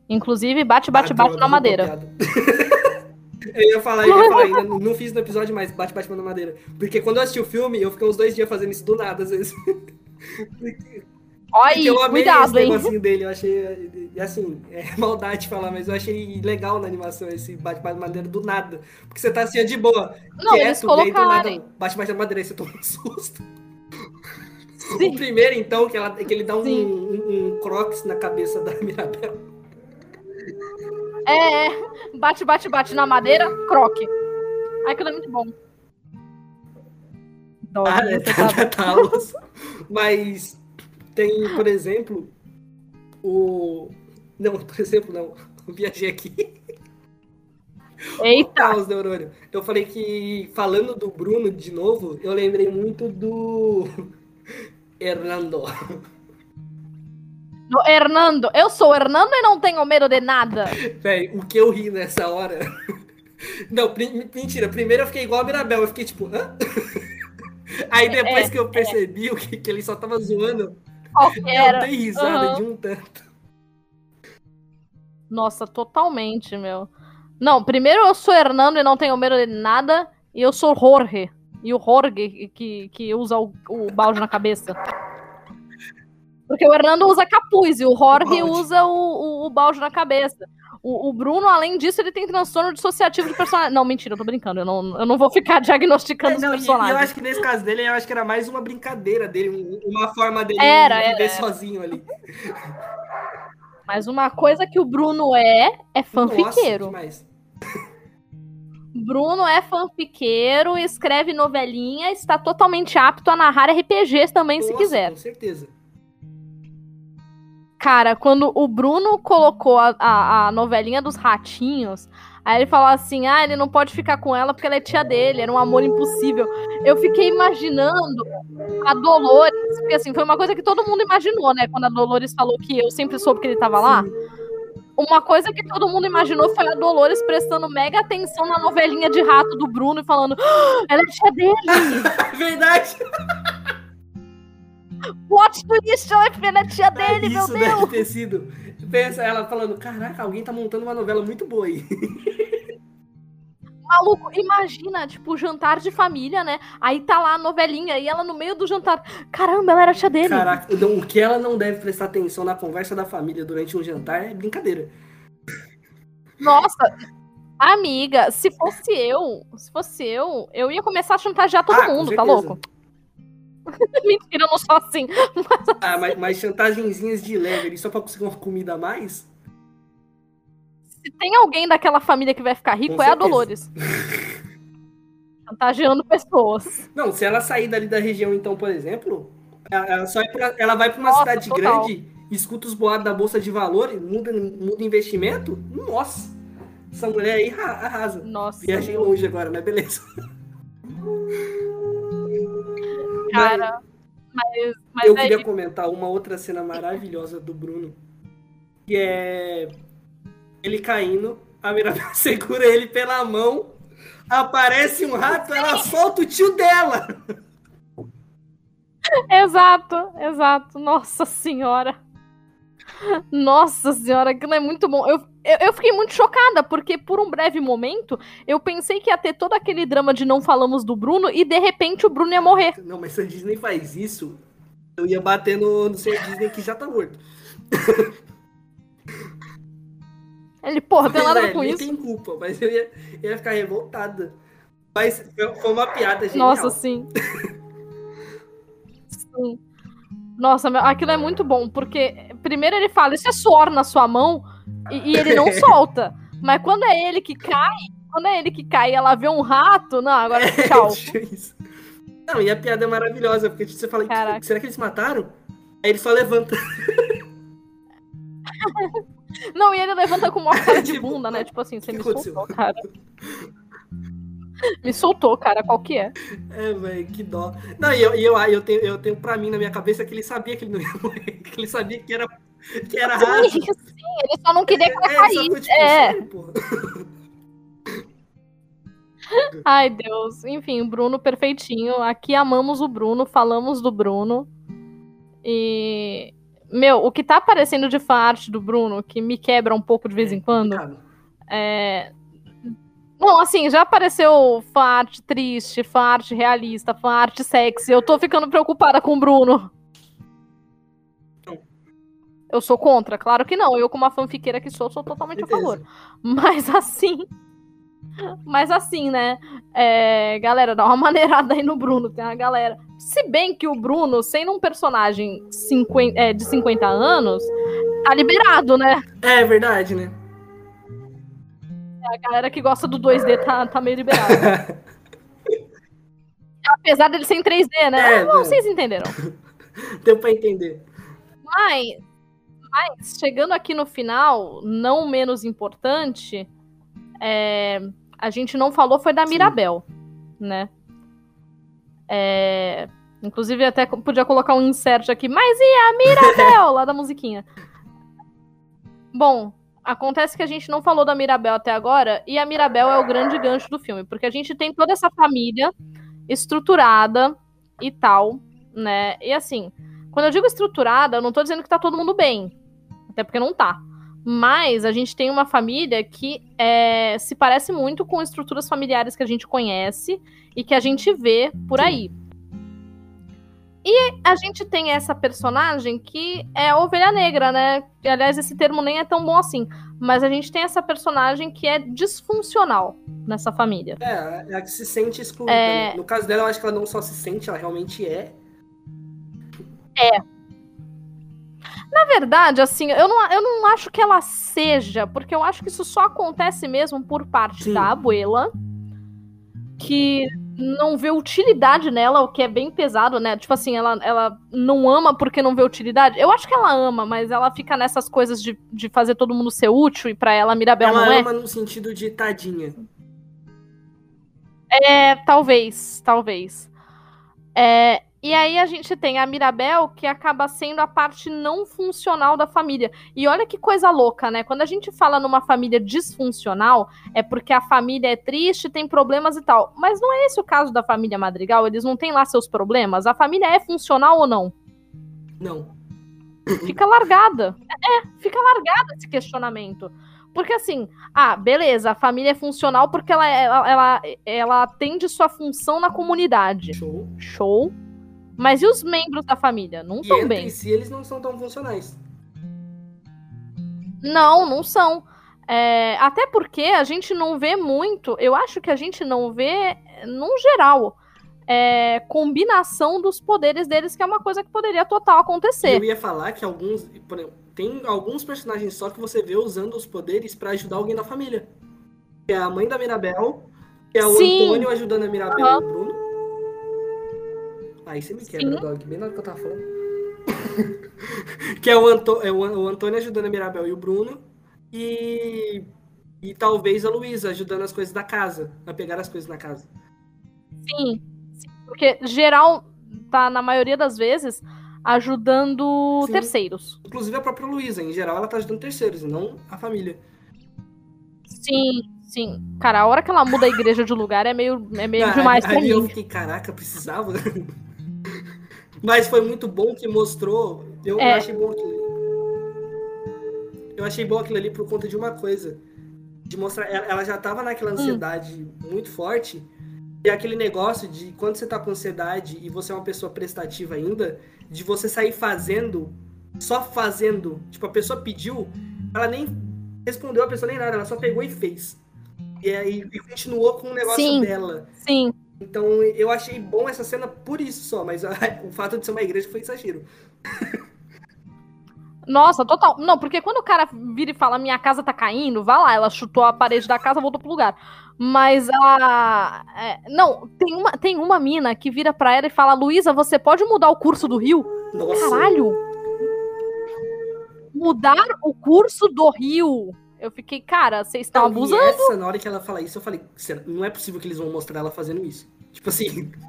A: Inclusive, bate, bate, ah, bate na madeira.
B: eu ia falar, eu ia falar, ainda não fiz no episódio, mas bate, bate na madeira. Porque quando eu assisti o filme, eu fiquei uns dois dias fazendo isso do nada, às vezes.
A: Olha, eu amei cuidado, esse
B: negocinho dele, eu achei, assim, é maldade falar, mas eu achei legal na animação esse bate-bate na madeira do nada. Porque você tá assim, de boa,
A: Não, quieto, eles e aí nada
B: bate-bate na madeira e você toma um susto. Sim. O primeiro, então, que, ela, que ele dá um, um, um, crocs na cabeça da Mirabel.
A: É, é, bate, bate, bate na madeira, croque. Ai, aquilo é muito bom.
B: Nossa, ah, é, tá, tá, tá, mas tem, por exemplo, o. Não, por exemplo, não. Viajei aqui.
A: Eita!
B: Os neurônio. Eu falei que, falando do Bruno de novo, eu lembrei muito do. Hernando.
A: No Hernando, eu sou o Hernando e não tenho medo de nada.
B: Véi, o que eu ri nessa hora. Não, mentira. Primeiro eu fiquei igual a Mirabel. Eu fiquei tipo, hã? Aí depois é, que eu percebi é. que, que ele só tava zoando, eu dei risada uhum. de um tanto.
A: Nossa, totalmente, meu. Não, primeiro eu sou Hernando e não tenho medo de nada. E eu sou Jorge. E o Jorge que, que usa o, o balde na cabeça. Porque o Hernando usa capuz e o Jorge o usa o, o, o, balde na cabeça. O, o, Bruno, além disso, ele tem transtorno dissociativo de personagem. Não, mentira, eu tô brincando. Eu não, eu não vou ficar diagnosticando é, não, os personagens.
B: eu acho que nesse caso dele, eu acho que era mais uma brincadeira dele, uma forma dele
A: era,
B: viver
A: era,
B: sozinho ali.
A: Mas uma coisa que o Bruno é, é fanfiqueiro.
B: Nossa,
A: Bruno é fanfiqueiro, escreve novelinha, está totalmente apto a narrar RPGs também, Nossa, se quiser.
B: Com certeza.
A: Cara, quando o Bruno colocou a, a, a, novelinha dos ratinhos, aí ele falou assim: ah, ele não pode ficar com ela porque ela é tia dele, era um amor impossível. Eu fiquei imaginando a Dolores, porque assim, foi uma coisa que todo mundo imaginou, né? Quando a Dolores falou que eu sempre soube que ele tava lá. Uma coisa que todo mundo imaginou foi a Dolores prestando mega atenção na novelinha de rato do Bruno e falando: ah, ela é tia dele!
B: Verdade!
A: Plot twist, ela é filha da tia dele, meu Deus!
B: Isso deve ter sido. Pensa ela falando: caraca, alguém tá montando uma novela muito boa aí.
A: Maluco, imagina, tipo, jantar de família, né? Aí tá lá a novelinha e ela no meio do jantar. Caramba, ela era tia dele.
B: Caraca, o que ela não deve prestar atenção na conversa da família durante um jantar é brincadeira.
A: Nossa, amiga, se fosse eu, se fosse eu, eu ia começar a chantagear todo ah, mundo, tá louco? Mentira, eu não sou assim.
B: Mas... Ah, mas, mas chantagenzinhas de leve só pra conseguir uma comida a mais?
A: Se tem alguém daquela família que vai ficar rico, Com é certeza. a Dolores. Chantageando pessoas.
B: Não, se ela sair dali da região, então, por exemplo, ela, só pra, ela vai pra uma Nossa, cidade total. grande, escuta os boatos da Bolsa de Valores, muda, muda investimento. Nossa! Essa mulher aí arrasa.
A: Nossa.
B: Viajei longe agora, mas beleza.
A: Cara, mas, mas
B: eu queria comentar uma outra cena maravilhosa do Bruno, que é ele caindo, a Mirabel segura ele pela mão, aparece um rato, ela solta o tio dela.
A: Exato, exato. Nossa senhora. Nossa senhora, aquilo é muito bom. Eu, eu, eu, fiquei muito chocada, porque por um breve momento eu pensei que ia ter todo aquele drama de não falamos do Bruno e de repente o Bruno ia morrer.
B: Não, mas se a Disney faz isso, eu ia bater no, no seu Disney que já tá morto.
A: Ele, porra, tem nada com isso.
B: tem culpa, mas eu ia, ia ficar revoltada. Mas foi uma piada genial.
A: Nossa, sim. sim. Nossa, aquilo é muito bom, porque primeiro ele fala, isso é suor na sua mão, e, e ele não solta. Mas quando é ele que cai, quando é ele que cai e ela vê um rato, não, agora é, tchau.
B: não, e a piada é maravilhosa, porque você fala, será que eles mataram? Aí ele só levanta.
A: Não, e ele levanta com uma cara de bunda, né? Tipo assim, você me soltou, cara. Me soltou, cara, qual que é?
B: É, velho, que dó. Não, e eu, eu, eu, tenho, eu tenho pra mim na minha cabeça que ele sabia que ele não ia morrer, que ele sabia que era, que era sim, raso. Sim,
A: ele só não queria que ela é, caísse. Tipo, é. Ai, Deus. Enfim, Bruno perfeitinho. Aqui amamos o Bruno, falamos do Bruno. E meu, o que tá aparecendo de arte do Bruno, que me quebra um pouco de vez em quando, é. Bom, assim, já apareceu arte triste, arte realista, arte sexy. Eu tô ficando preocupada com o Bruno. Eu sou contra? Claro que não. Eu, como uma fanfiqueira que sou, sou totalmente a favor. Mas assim. Mas assim, né? É, galera, dá uma maneirada aí no Bruno. Tem uma galera. Se bem que o Bruno, sendo um personagem 50, é, de 50 anos, tá liberado, né?
B: É verdade, né?
A: A galera que gosta do 2D tá, tá meio liberada. Apesar dele ser em 3D, né? É, Não, é. vocês entenderam.
B: Deu pra entender.
A: Mas, Mas, chegando aqui no final, não menos importante, é, a gente não falou foi da Mirabel, né? É, inclusive, até podia colocar um insert aqui, mas e a Mirabel? lá da musiquinha. Bom, acontece que a gente não falou da Mirabel até agora, e a Mirabel é o grande gancho do filme, porque a gente tem toda essa família estruturada e tal, né? E assim, quando eu digo estruturada, eu não tô dizendo que tá todo mundo bem. Até porque não tá. Mas a gente tem uma família que é, se parece muito com estruturas familiares que a gente conhece e que a gente vê por aí. E a gente tem essa personagem que é ovelha negra, né? Aliás, esse termo nem é tão bom assim. Mas a gente tem essa personagem que é disfuncional nessa família.
B: É, é a que se sente excluída. É... Né? No caso dela, eu acho que ela não só se sente, ela realmente é.
A: É. Na verdade, assim, eu não, eu não acho que ela seja, porque eu acho que isso só acontece mesmo por parte Sim. da abuela, que não vê utilidade nela, o que é bem pesado, né? Tipo assim, ela, ela não ama porque não vê utilidade. Eu acho que ela ama, mas ela fica nessas coisas de, de fazer todo mundo ser útil e pra ela Mirabel
B: ela
A: não é.
B: Ela ama no sentido de tadinha.
A: É, talvez, talvez. É, e aí a gente tem a Mirabel, que acaba sendo a parte não funcional da família. E olha que coisa louca, né? Quando a gente fala numa família disfuncional, é porque a família é triste, tem problemas e tal. Mas não é esse o caso da família Madrigal? Eles não têm lá seus problemas? A família é funcional ou não?
B: Não.
A: Fica largada. É, fica largada esse questionamento. Porque assim, ah, beleza, a família é funcional porque ela, ela, ela, ela atende sua função na comunidade.
B: Show.
A: Show mas e os membros da família? Não estão bem.
B: Em si, eles não são tão funcionais.
A: Não, não são. É, até porque a gente não vê muito, eu acho que a gente não vê, num geral, é, combinação dos poderes deles, que é uma coisa que poderia total acontecer.
B: Eu ia falar que alguns. Tem alguns personagens só que você vê usando os poderes para ajudar alguém da família. Que é a mãe da Mirabel, que é o Sim. Antônio ajudando a Mirabel uhum. e o Bruno. Aí você me quebra, Sim. Dog, bem na hora que eu tava falando. que é o, Anto, é o Antônio ajudando a Mirabel e o Bruno. E, e talvez a Luísa ajudando as coisas da casa, a pegar as coisas na casa.
A: Sim, sim porque geral tá, na maioria das vezes, ajudando sim. terceiros.
B: Inclusive a própria Luísa, em geral, ela tá ajudando terceiros, e não a família.
A: Sim, sim. Cara, a hora que ela muda a igreja de lugar é meio, é meio ah, demais
B: aí,
A: pra aí mim.
B: eu fiquei, caraca, precisava. Mas foi muito bom que mostrou. Eu, é. eu achei bom aquilo. Eu achei bom aquilo ali por conta de uma coisa. De mostrar. Ela já tava naquela hum. ansiedade hum. muito forte. E aquele negócio de quando você tá com ansiedade e você é uma pessoa prestativa ainda, de você sair fazendo, só fazendo. Tipo, a pessoa pediu, ela nem respondeu a pessoa nem nada, ela só pegou e fez. E aí e continuou com o negócio
A: sim,
B: dela.
A: Sim.
B: Então eu achei bom essa cena por isso só, mas a, o fato de ser uma igreja foi exagero.
A: Nossa, total. Não, porque quando o cara vira e fala minha casa tá caindo, vá lá, ela chutou a parede da casa, voltou pro lugar. Mas a. É, não, tem uma, tem uma mina que vira pra ela e fala: Luísa, você pode mudar o curso do rio?
B: Nossa.
A: Caralho! Mudar o curso do rio. Eu fiquei, cara, vocês estão abusando.
B: essa, na hora que ela fala isso, eu falei, não é possível que eles vão mostrar ela fazendo isso. Tipo assim.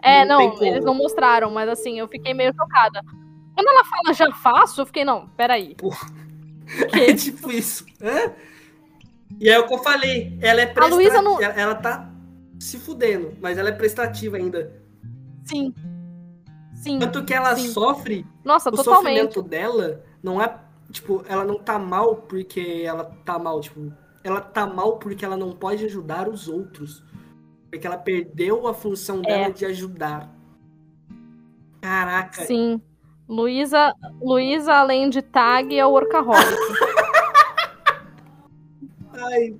A: É, não, não eles não mostraram, mas assim, eu fiquei meio chocada. Quando ela fala já faço, eu fiquei, não, peraí.
B: Porra. É tipo isso. Hã? E é o que eu falei, ela é prestativa. Não... Ela, ela tá se fudendo, mas ela é prestativa ainda.
A: Sim. Sim.
B: Tanto que ela
A: sim.
B: sofre.
A: Nossa,
B: o
A: totalmente.
B: sofrimento dela não é tipo, ela não tá mal porque ela tá mal, tipo, ela tá mal porque ela não pode ajudar os outros. Porque ela perdeu a função dela é. de ajudar. Caraca.
A: Sim. Luísa, Luísa além de tag, é o workaholic.
B: Ai.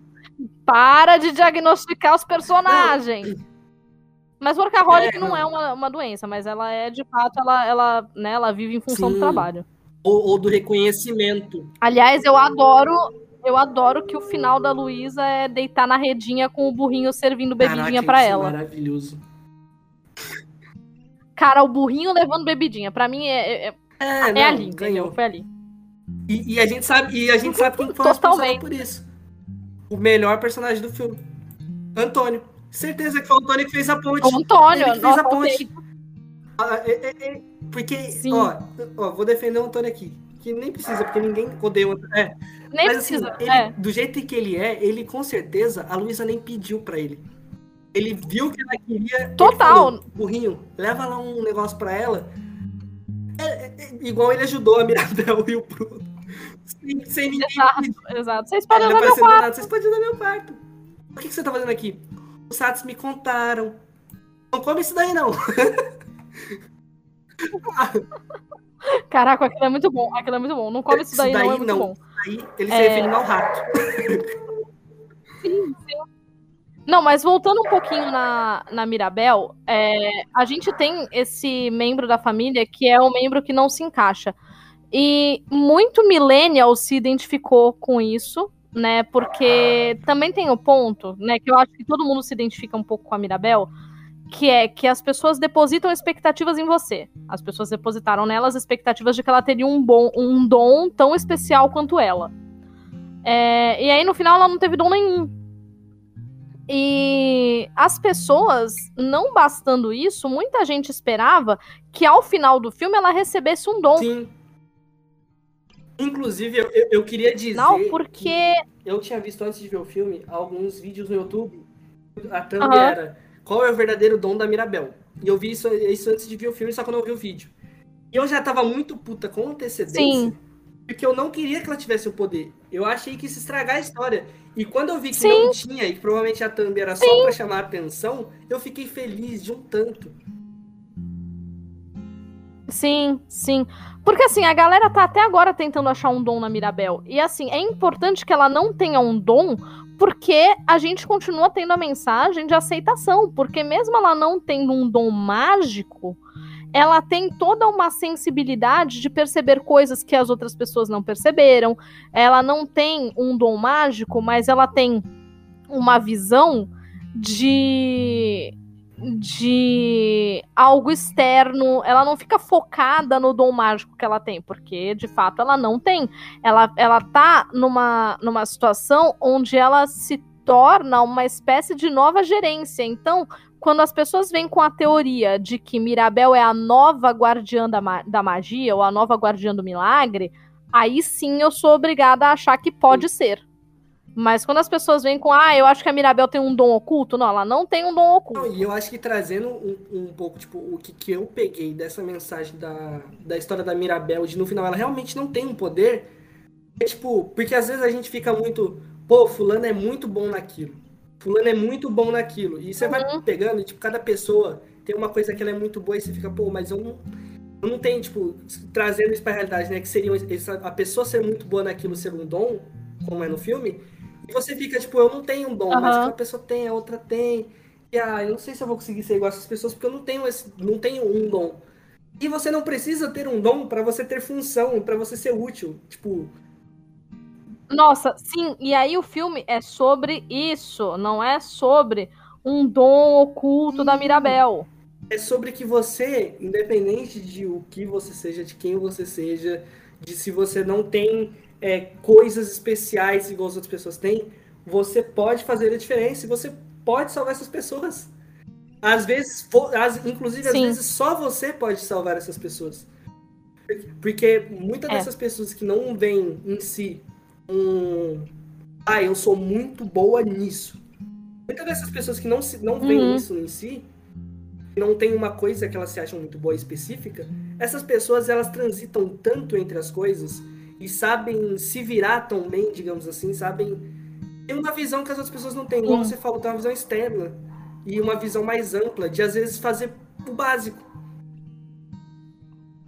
A: Para de diagnosticar os personagens. Não. Mas workaholic é, não. não, é uma, uma doença, mas ela é, de fato, ela, ela, né, ela vive em função Sim. do trabalho
B: ou, ou do reconhecimento.
A: Aliás, eu adoro eu adoro que o final da Luísa é deitar na redinha com o burrinho servindo bebidinha para é ela.
B: maravilhoso.
A: Cara, o burrinho levando bebidinha. para mim é, é, é,
B: é,
A: é não, ali, ganhou. Foi ali.
B: E, e a gente sabe, e a gente sabe quem foi responsável por isso. O melhor personagem do filme. Antônio. Certeza que foi o Antônio que fez a ponte.
A: O Antônio,
B: Ele fez a ponte. Ah, é, porque, ó, ó, vou defender o Antônio aqui. Que nem precisa, porque ninguém odeia o Antônio. É.
A: Nem
B: Mas assim,
A: precisa,
B: ele,
A: é.
B: do jeito que ele é, ele com certeza, a Luísa nem pediu pra ele. Ele viu que ela queria.
A: Total.
B: falou, Burrinho, leva lá um negócio pra ela. É, é, é, igual ele ajudou a Mirabel e o Bruno. Sem, sem ninguém pedir.
A: Exato, exato. Vocês podem usar meu quarto.
B: nada, Vocês podem usar meu quarto. O que, que você tá fazendo aqui? Os Sats me contaram. Não come isso daí, não.
A: Caraca, aquilo é muito bom. Aquilo é muito bom. Não come isso
B: Isso
A: daí, não,
B: daí
A: é muito
B: não.
A: bom.
B: Aí ele se
A: É.
B: referindo ao rato.
A: Não, mas voltando um pouquinho na, na Mirabel, é, a gente tem esse membro da família que é o membro que não se encaixa. E muito millennial se identificou com isso, né? Porque também tem o ponto, né? Que eu acho que todo mundo se identifica um pouco com a Mirabel, que é que as pessoas depositam expectativas em você. As pessoas depositaram nelas expectativas de que ela teria um, bom, um dom tão especial quanto ela. É, e aí, no final, ela não teve dom nenhum. E as pessoas, não bastando isso, muita gente esperava que ao final do filme ela recebesse um dom.
B: Sim. Inclusive, eu, eu, queria dizer.
A: Não, porque.
B: que Eu tinha visto antes de ver o filme alguns vídeos no YouTube. A thumb
A: Aham.
B: era qual é o verdadeiro dom da Mirabel. E eu vi isso, isso antes de ver o filme, só que eu não vi o vídeo. E eu já tava muito puta com antecedência.
A: Sim.
B: Porque eu não queria que ela tivesse o poder. Eu achei que isso estragar a história. E quando eu vi que
A: Sim.
B: não tinha, e que provavelmente a thumb era só pra chamar a atenção, eu fiquei feliz de um tanto.
A: Sim, sim. Porque assim, a galera tá até agora tentando achar um dom na Mirabel. E assim, é importante que ela não tenha um dom, porque a gente continua tendo a mensagem de aceitação. Porque mesmo ela não tendo um dom mágico, ela tem toda uma sensibilidade de perceber coisas que as outras pessoas não perceberam. Ela não tem um dom mágico, mas ela tem uma visão de de algo externo, ela não fica focada no dom mágico que ela tem, porque de fato ela não tem. Ela, ela tá numa, numa situação onde ela se torna uma espécie de nova gerência. Então, quando as pessoas vêm com a teoria de que Mirabel é a nova guardiã da, ma da magia ou a nova guardiã do milagre, aí sim eu sou obrigada a achar que pode ser. Mas quando as pessoas vêm com, ah, eu acho que a Mirabel tem um dom oculto, não, ela não tem um dom oculto.
B: Não, e eu acho que trazendo um, um pouco, tipo, o que, que eu peguei dessa mensagem da, da história da Mirabel, de no final ela realmente não tem um poder, é tipo, porque às vezes a gente fica muito, pô, fulano é muito bom naquilo. Fulano é muito bom naquilo. E você
A: Uhum.
B: vai pegando, e, tipo, cada pessoa tem uma coisa que ela é muito boa e você fica, pô, mas eu não, eu não tenho, tipo, trazendo isso pra realidade, né? Que seria essa- a pessoa ser muito boa naquilo ser um dom, como é no filme, e você fica, tipo, eu não tenho um dom, mas
A: Aham.
B: aquela pessoa tem, a outra tem. E ah, eu não sei se eu vou conseguir ser igual a essas pessoas, porque eu não tenho esse, não tenho um dom. E você não precisa ter um dom pra você ter função, pra você ser útil. Tipo,
A: Nossa, sim, e aí o filme é sobre isso, não é sobre um dom oculto da
B: Hum.
A: Mirabel.
B: é sobre que você, independente de o que você seja, de quem você seja, de se você não tem é, coisas especiais igual as outras pessoas têm, você pode fazer a diferença e você pode salvar essas pessoas. Às vezes, às- inclusive, às
A: Sim.
B: vezes só você pode salvar essas pessoas. Porque muitas
A: É.
B: dessas pessoas que não veem em si um. Ah, eu sou muito boa nisso. Muitas dessas pessoas que não, se, não veem
A: Uhum.
B: isso em si, que não tem uma coisa que elas se acham muito boa específica, essas pessoas elas transitam tanto entre as coisas e sabem se virar tão bem, digamos assim, sabem ter uma visão que as outras pessoas não têm. Como você falou, tem uma visão externa e uma visão mais ampla de às vezes fazer o básico.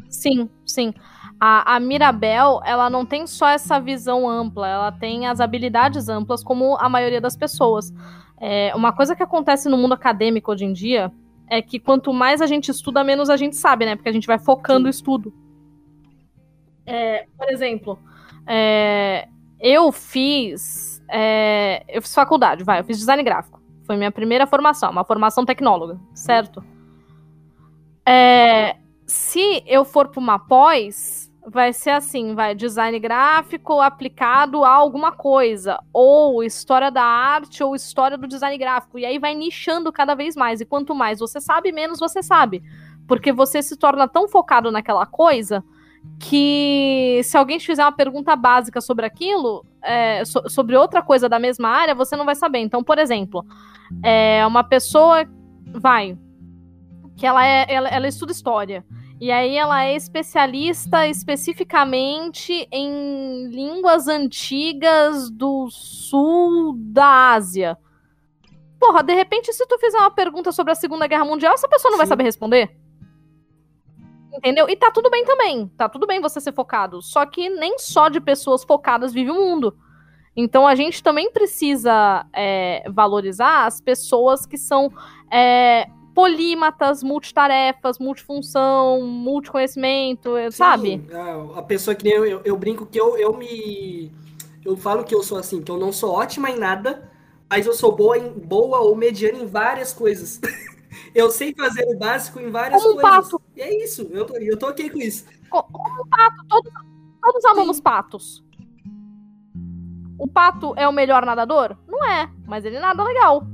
A: Sim, sim. A, a Mirabel, ela não tem só essa visão ampla, ela tem as habilidades amplas, como a maioria das pessoas. É, uma coisa que acontece no mundo acadêmico hoje em dia é que quanto mais a gente estuda, menos a gente sabe, né? Porque a gente vai focando
B: Sim.
A: o estudo. É, por exemplo, é, eu fiz. é, eu fiz faculdade, vai, eu fiz design gráfico. Foi minha primeira formação, uma formação tecnóloga, certo? É, se eu for para uma pós, vai ser assim, vai design gráfico aplicado a alguma coisa, ou história da arte ou história do design gráfico. E aí vai nichando cada vez mais. E quanto mais você sabe, menos você sabe. Porque você se torna tão focado naquela coisa que se alguém te fizer uma pergunta básica sobre aquilo, é, so, sobre outra coisa da mesma área, você não vai saber. Então, por exemplo, é uma pessoa vai que ela é ela, ela estuda história. E aí ela é especialista especificamente em línguas antigas do sul da Ásia. Porra, de repente, se tu fizer uma pergunta sobre a Segunda Guerra Mundial, essa pessoa não Sim. vai saber responder. Entendeu? E tá tudo bem também. Tá tudo bem você ser focado. Só que nem só de pessoas focadas vive o mundo. Então a gente também precisa é, valorizar as pessoas que são é, polímatas, multitarefas, multifunção, multiconhecimento, Sim, sabe?
B: É, a pessoa que nem eu, eu, eu, brinco que eu, eu me. Eu falo que eu sou assim, que eu não sou ótima em nada, mas eu sou boa, em, boa ou mediana em várias coisas. eu sei fazer o básico em várias Como coisas. Um pato. E é isso, eu tô, eu tô ok com isso.
A: Como um pato, todos, todos amamos Sim. patos. O pato é o melhor nadador? Não é, mas ele nada legal.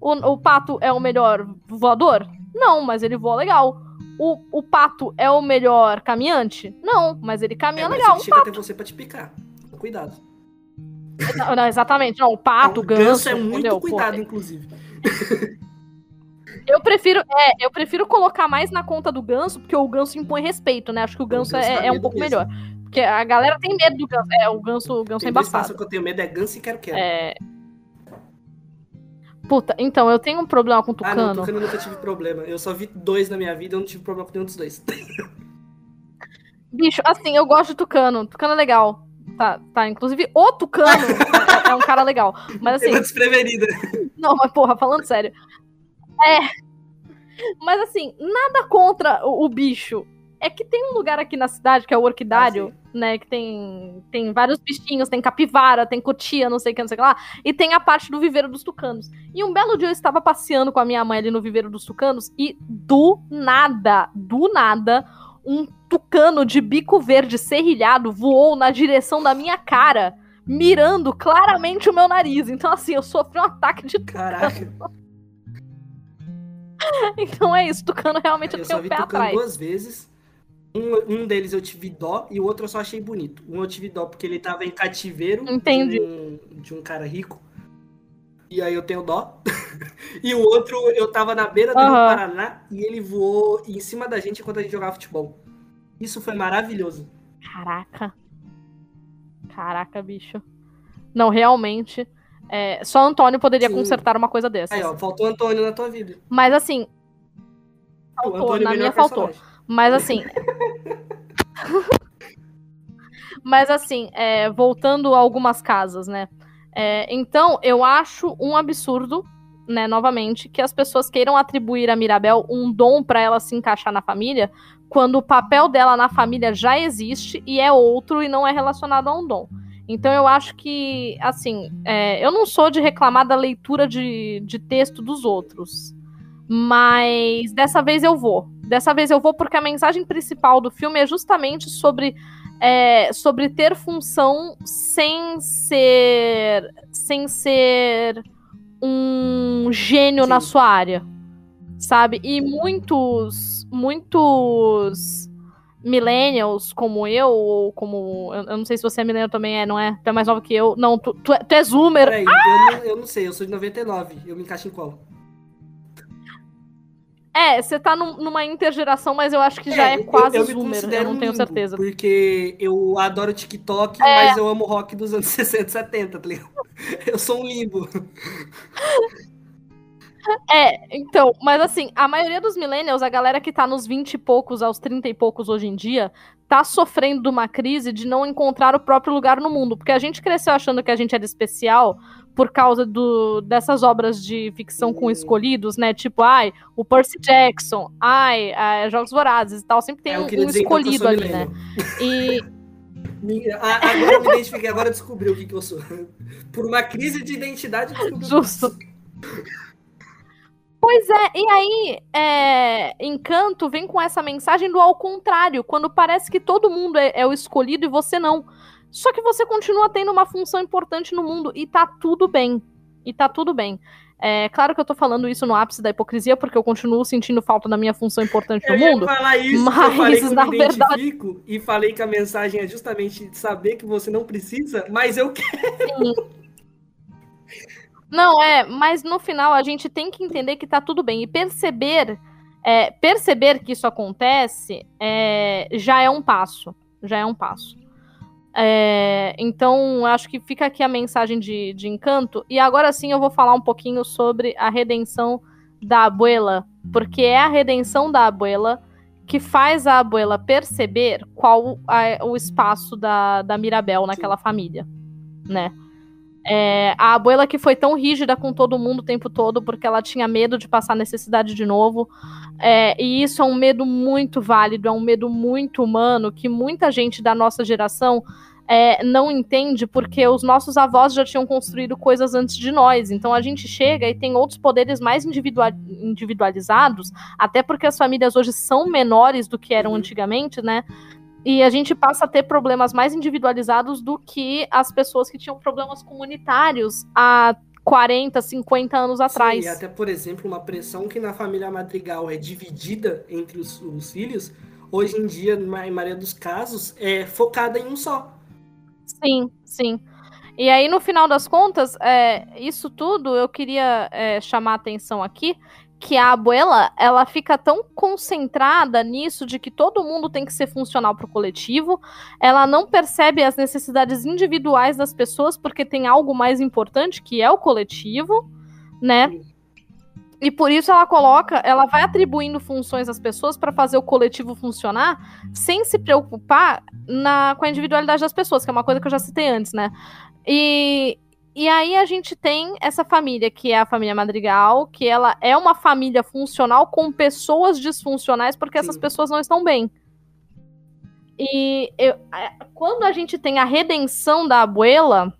A: O, o pato é o melhor voador? Não, mas ele voa legal. O, o pato é o melhor caminhante? Não, mas ele caminha é, mas legal. Ele
B: chega até você pra te picar. Cuidado.
A: Não, não, exatamente. Não, o pato, o ganso. ganso
B: é muito entendeu? cuidado, Pô, inclusive.
A: Eu prefiro, é, eu prefiro colocar mais na conta do ganso, porque o ganso impõe respeito, né? Acho que o ganso, o ganso é, é um pouco mesmo. melhor. Porque a galera tem medo do ganso. É, o ganso, o ganso é embaçado.
B: que eu tenho medo é ganso e quero quero.
A: É, Puta, então, eu tenho um problema com tucano. Ah,
B: não, tucano eu nunca tive problema. Eu só vi dois na minha vida, eu não tive problema com nenhum dos dois.
A: Bicho, assim, eu gosto de tucano. Tucano é legal. Tá, tá. Inclusive, o tucano é, é, um cara legal. Mas assim.
B: desprevenida.
A: Não, mas porra, falando sério. É. Mas assim, nada contra o, o bicho é que tem um lugar aqui na cidade, que é o Orquidário, ah, né? Que tem, tem vários bichinhos, tem capivara, tem cotia, não sei o que, não sei o que lá. E tem a parte do viveiro dos tucanos. E um belo dia eu estava passeando com a minha mãe ali no viveiro dos tucanos e do nada, do nada, um tucano de bico verde serrilhado voou na direção da minha cara, mirando claramente o meu nariz. Então, assim, eu sofri um ataque de tucano. Caraca. então é isso, tucano realmente eu, eu tenho o pé atrás.
B: duas vezes um, um deles eu tive dó e o outro eu só achei bonito. Um eu tive dó porque ele tava em cativeiro
A: Entendi.
B: De, um, de um cara rico. E aí eu tenho dó. e o outro eu tava na beira do uhum. Paraná e ele voou em cima da gente enquanto a gente jogava futebol. Isso foi maravilhoso.
A: Caraca. Caraca, bicho. Não, realmente. É, só Antônio poderia Sim. consertar uma coisa dessas.
B: Aí, ó, faltou Antônio na tua vida.
A: Mas assim. Faltou, na minha faltou. Mas assim. Mas assim, é, voltando a algumas casas, né? É, então, eu acho um absurdo, né, novamente, que as pessoas queiram atribuir a Mirabel um dom para ela se encaixar na família, quando o papel dela na família já existe e é outro e não é relacionado a um dom. Então eu acho que, assim, é, eu não sou de reclamar da leitura de, de texto dos outros. Mas dessa vez eu vou. Dessa vez eu vou porque a mensagem principal do filme é justamente sobre, é, sobre ter função sem ser sem ser um gênio Sim. na sua área, sabe? E muitos muitos millennials como eu ou como eu não sei se você é millennial também é, não é? Tu é mais nova que eu? Não, tu, tu, é, tu é zoomer.
B: Peraí, ah! eu, não, eu não sei, eu sou de 99. Eu me encaixo em qual?
A: É, você tá num, numa intergeração, mas eu acho que já é, é quase eu, eu zoomer, eu não tenho certeza.
B: Porque eu adoro TikTok, é. mas eu amo rock dos anos 60 e 70, tá ligado? Eu sou um limbo.
A: É, então, mas assim, a maioria dos millennials, a galera que tá nos 20 e poucos aos 30 e poucos hoje em dia, tá sofrendo de uma crise de não encontrar o próprio lugar no mundo. Porque a gente cresceu achando que a gente era especial por causa do, dessas obras de ficção com escolhidos, né? Tipo, ai, o Percy Jackson, ai, ai Jogos Vorazes e tal. Sempre tem é, um, um escolhido ali, né? E.
B: Agora eu me identifiquei, agora eu descobri o que, que eu sou. Por uma crise de identidade,
A: Justo. Pois é, e aí, é, Encanto vem com essa mensagem do ao contrário, quando parece que todo mundo é, é, o escolhido e você não. Só que você continua tendo uma função importante no mundo e tá tudo bem. E tá tudo bem. É claro que eu tô falando isso no ápice da hipocrisia, porque eu continuo sentindo falta da minha função importante no
B: eu
A: mundo.
B: falar isso,
A: mas,
B: eu falei que eu
A: na
B: me
A: verdade.
B: E falei que a mensagem é justamente saber que você não precisa, mas eu quero.
A: Sim. Não, é, mas no final a gente tem que entender que tá tudo bem. E perceber, é, perceber que isso acontece é, já é um passo. Já é um passo. É, então, acho que fica aqui a mensagem de, de encanto. E agora sim eu vou falar um pouquinho sobre a redenção da abuela. Porque é a redenção da abuela que faz a abuela perceber qual a, o espaço da, da Mirabel naquela família, né? É, a abuela que foi tão rígida com todo mundo o tempo todo porque ela tinha medo de passar necessidade de novo. É, e isso é um medo muito válido, é um medo muito humano que muita gente da nossa geração é, não entende porque os nossos avós já tinham construído coisas antes de nós. Então a gente chega e tem outros poderes mais individual, individualizados, até porque as famílias hoje são menores do que eram
B: Uhum.
A: antigamente, né? E a gente passa a ter problemas mais individualizados do que as pessoas que tinham problemas comunitários há 40, 50 anos atrás.
B: Sim, e até, por exemplo, uma pressão que na família Madrigal é dividida entre os, os filhos, hoje em dia, na maioria dos casos, é focada em um só.
A: Sim, sim. E aí, no final das contas, é, isso tudo eu queria é, chamar a atenção aqui, que a abuela, ela fica tão concentrada nisso de que todo mundo tem que ser funcional para o coletivo, ela não percebe as necessidades individuais das pessoas porque tem algo mais importante que é o coletivo, né? E por isso ela coloca, ela vai atribuindo funções às pessoas para fazer o coletivo funcionar, sem se preocupar na, com a individualidade das pessoas, que é uma coisa que eu já citei antes, né? E, e aí a gente tem essa família, que é a família Madrigal, que ela é uma família funcional com pessoas disfuncionais, porque essas
B: Sim.
A: pessoas não estão bem. E eu- quando a gente tem a redenção da abuela,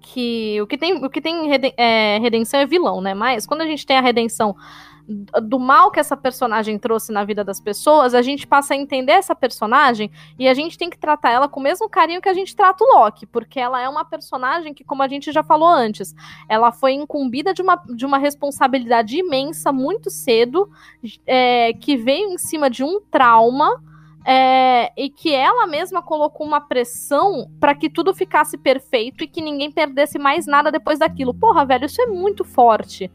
A: que o que tem, o que tem reden- é, redenção é vilão, né? Mas quando a gente tem a redenção do mal que essa personagem trouxe na vida das pessoas, a gente passa a entender essa personagem e a gente tem que tratar ela com o mesmo carinho que a gente trata o Loki, porque ela é uma personagem que, como a gente já falou antes, ela foi incumbida de uma, de uma responsabilidade imensa muito cedo, é, que veio em cima de um trauma. é, e que ela mesma colocou uma pressão para que tudo ficasse perfeito e que ninguém perdesse mais nada depois daquilo. Porra, velho, isso é muito forte.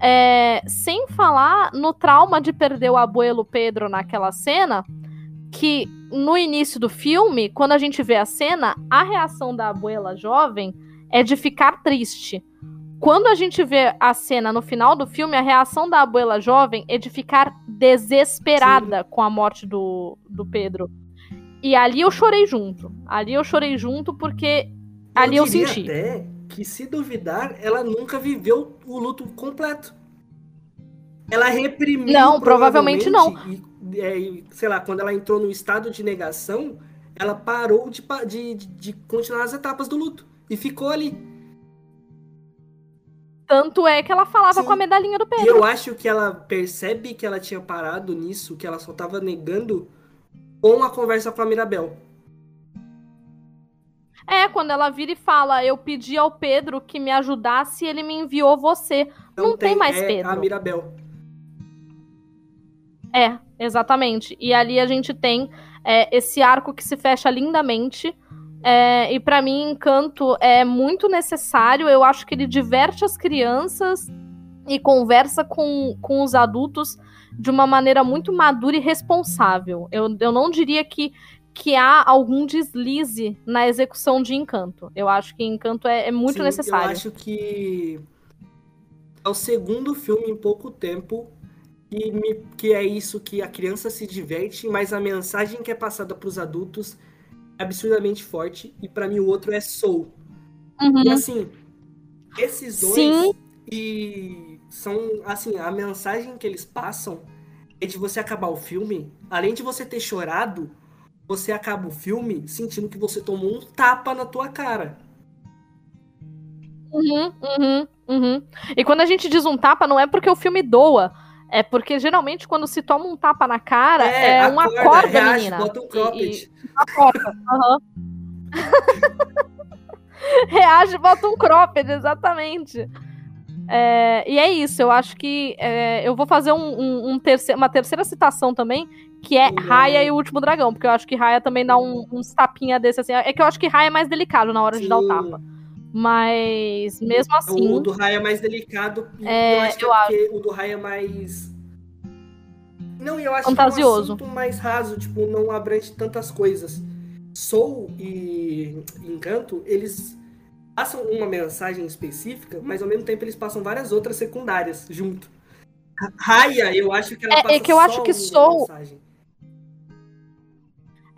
A: É, sem falar no trauma de perder o abuelo Pedro naquela cena, que no início do filme, quando a gente vê a cena, a reação da abuela jovem é de ficar triste. Quando a gente vê a cena no final do filme, a reação da abuela jovem é de ficar desesperada com a morte do, do Pedro. E ali eu chorei junto. Ali eu chorei junto porque ali eu, senti.
B: até que, se duvidar, ela nunca viveu o luto completo. Ela reprimiu.
A: Não, provavelmente não.
B: E, é, e, sei lá, quando ela entrou no estado de negação, ela parou de, de, de- continuar as etapas do luto. E ficou ali.
A: Tanto é que ela falava
B: Sim.
A: com a medalhinha do
B: E
A: Pedro.
B: eu acho que ela percebe que ela tinha parado nisso, que ela só tava negando com a conversa com a Mirabel.
A: É, quando ela vira e fala, eu pedi ao Pedro que me ajudasse e ele me enviou você. Não tem mais
B: é
A: Pedro.
B: a Mirabel.
A: É, exatamente. E ali a gente tem é, esse arco que se fecha lindamente. é, e pra mim, Encanto é muito necessário. Eu acho que ele diverte as crianças e conversa com, com os adultos de uma maneira muito madura e responsável. Eu, eu não diria que, que há algum deslize na execução de Encanto. Eu acho que Encanto é, é muito
B: Sim,
A: necessário.
B: Eu acho que é o segundo filme em pouco tempo que, me- que é isso que a criança se diverte, mas a mensagem que é passada para os adultos é absurdamente forte. E para mim o outro é Soul.
A: Uhum.
B: E assim, esses dois
A: Sim.
B: e são assim, a mensagem que eles passam é de você acabar o filme, além de você ter chorado, você acaba o filme sentindo que você tomou um tapa na tua cara.
A: Uhum, uhum, uhum. E quando a gente diz um tapa, não é porque o filme doa. É porque geralmente quando se toma um tapa na cara, é, é uma acorda, corda, reage, menina.
B: Bota um cropped. E,
A: Uhum. reage, bota um cropped, exatamente. É, e é isso, eu acho que é, eu vou fazer um, um, um terceiro, uma terceira citação também, que é Raya e o Último Dragão, porque eu acho que Raya também dá um, uns tapinha desse assim. É que eu acho que Raya é mais delicado na hora Sim. de dar o tapa. Mas mesmo assim.
B: O, do Raya é mais delicado. É, eu acho que eu é porque acho. o do Raya é mais. Não, eu acho
A: Fantasioso.
B: que é um mais raso, tipo, não abrange tantas coisas. Soul e Encanto, eles passam uma mensagem específica, mas ao mesmo tempo eles passam várias outras secundárias junto. Raya, eu acho que ela é,
A: passa é que eu acho que Soul mensagem.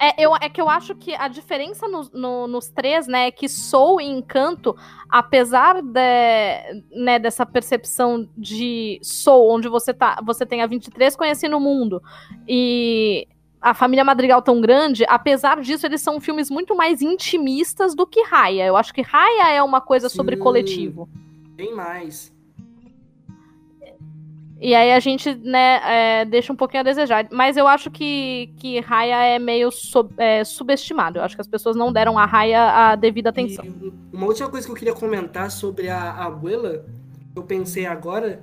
A: É, eu, é que eu acho que a diferença no, no, nos três, né, é que Soul e Encanto, apesar de, né, dessa percepção de Soul, onde você, tá, você tem a 23 conhecendo o mundo, e a família Madrigal tão grande, apesar disso, eles são filmes muito mais intimistas do que Raya. Eu acho que Raya é uma coisa Sim, sobre coletivo.
B: Bem mais.
A: E aí a gente, né, é, deixa um pouquinho a desejar. Mas eu acho que, que Raya é meio sub, é, subestimado. Eu acho que as pessoas não deram a Raya a devida atenção. E
B: uma última coisa que eu queria comentar sobre a Abuela, eu pensei agora,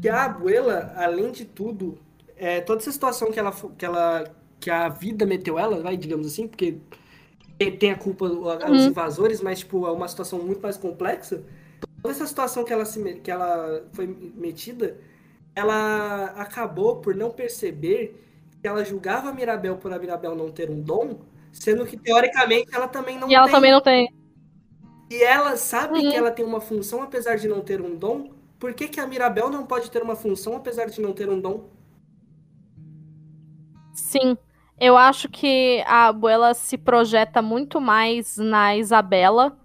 B: que a Abuela, além de tudo, é, toda essa situação que ela, que ela que a vida meteu ela, vai, digamos assim, porque tem a culpa os uhum. invasores, mas tipo, é uma situação muito mais complexa. Toda essa situação que ela, se, que ela foi metida, ela acabou por não perceber que ela julgava a Mirabel por a Mirabel não ter um dom, sendo que teoricamente ela também não
A: e tem. E ela também não tem.
B: E ela sabe uhum. que ela tem uma função apesar de não ter um dom. Por que, que a Mirabel não pode ter uma função apesar de não ter um dom?
A: Sim. Eu acho que a Abuela se projeta muito mais na Isabela,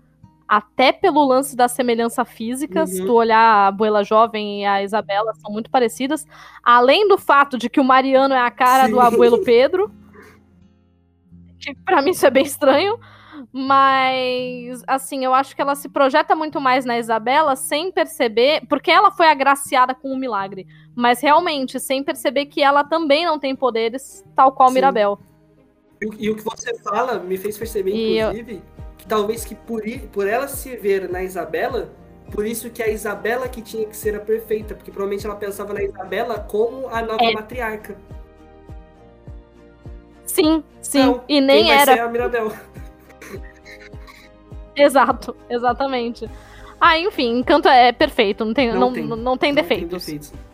A: até pelo lance da semelhança física. Uhum. Se tu olhar a Abuela jovem e a Isabela, são muito parecidas. Além do fato de que o Mariano é a cara Sim. do Abuelo Pedro. Que pra mim isso é bem estranho. Mas, assim, eu acho que ela se projeta muito mais na Isabela sem perceber, porque ela foi agraciada com um milagre. Mas realmente, sem perceber que ela também não tem poderes, tal qual Sim. Mirabel.
B: E, e, o que você fala me fez perceber, e inclusive, eu... que talvez que por, por ela se ver na Isabela, por isso que a Isabela que tinha que ser a perfeita, porque provavelmente ela pensava na Isabela como a nova é. matriarca.
A: Sim, sim. Então, e nem era.
B: a Mirabel.
A: Exato, exatamente. Ah, enfim, Encanto é perfeito, não tem, não, não, tem, não, não tem defeitos. Tem defeitos.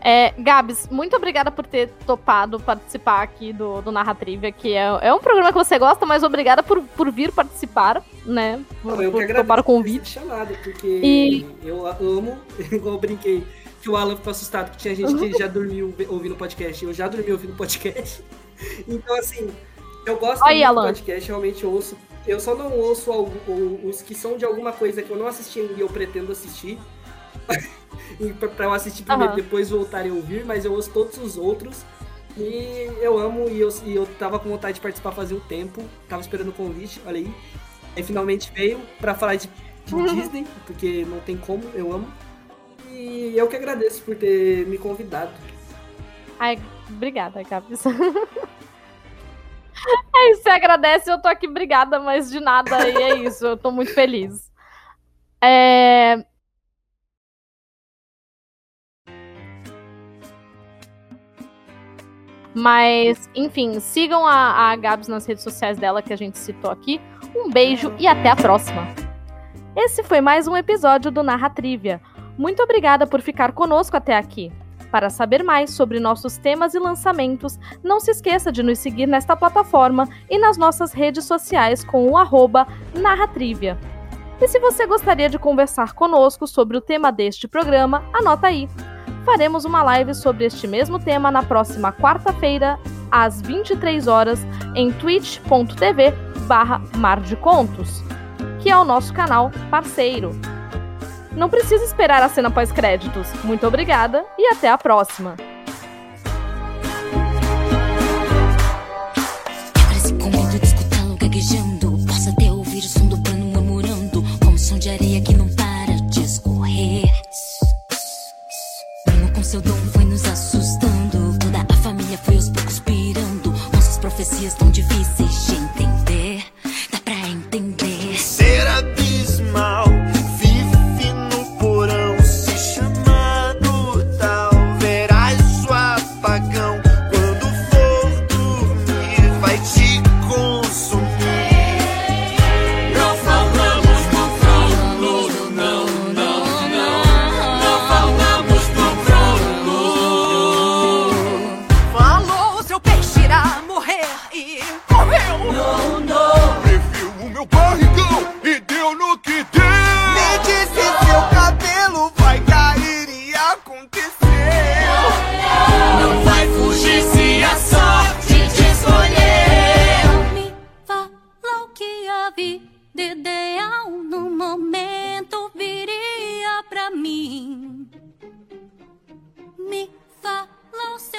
A: É, Gabs, muito obrigada por ter topado participar aqui do, do Narra Trivia, que é, é um programa que você gosta, mas obrigada por, por vir participar, né?
B: Por, eu por topar o convite. Chamado, porque e... eu amo, igual eu brinquei, que o Alan ficou assustado que tinha gente que já dormiu ouvindo podcast. Eu já dormi ouvindo podcast. Então, assim, eu gosto
A: Aí,
B: muito do podcast, realmente ouço. Eu só não ouço os que são de alguma coisa que eu não assisti e eu pretendo assistir. para eu assistir primeiro, uhum. depois voltar e ouvir, mas eu ouço todos os outros. E eu amo e eu, e eu tava com vontade de participar fazia um tempo. Tava esperando o convite, olha aí. Aí finalmente veio para falar de, de uhum. Disney, porque não tem como, eu amo. E eu que agradeço por ter me convidado.
A: Ai, obrigada, Capis. É isso, você agradece, eu tô aqui, obrigada, mas de nada, e é isso, eu tô muito feliz. É... Mas, enfim, sigam a, a Gabs nas redes sociais dela que a gente citou aqui. Um beijo e até a próxima. Esse foi mais um episódio do Narra Trivia. Muito obrigada por ficar conosco até aqui. Para saber mais sobre nossos temas e lançamentos, não se esqueça de nos seguir nesta plataforma e nas nossas redes sociais com o arroba Narratrivia. E se você gostaria de conversar conosco sobre o tema deste programa, anota aí. Faremos uma live sobre este mesmo tema na próxima quarta-feira, às 23 horas, em twitch.tv barra Mar de Contos, que é o nosso canal parceiro. Não precisa esperar a cena pós-créditos. Muito obrigada e até a próxima! Parece com medo de escutá-lo gaguejando. Posso até ouvir o som do pano murmurando.
C: seu dom foi nos assustando. Toda a família foi aos poucos pirando. Nossas profecias tão difíceis.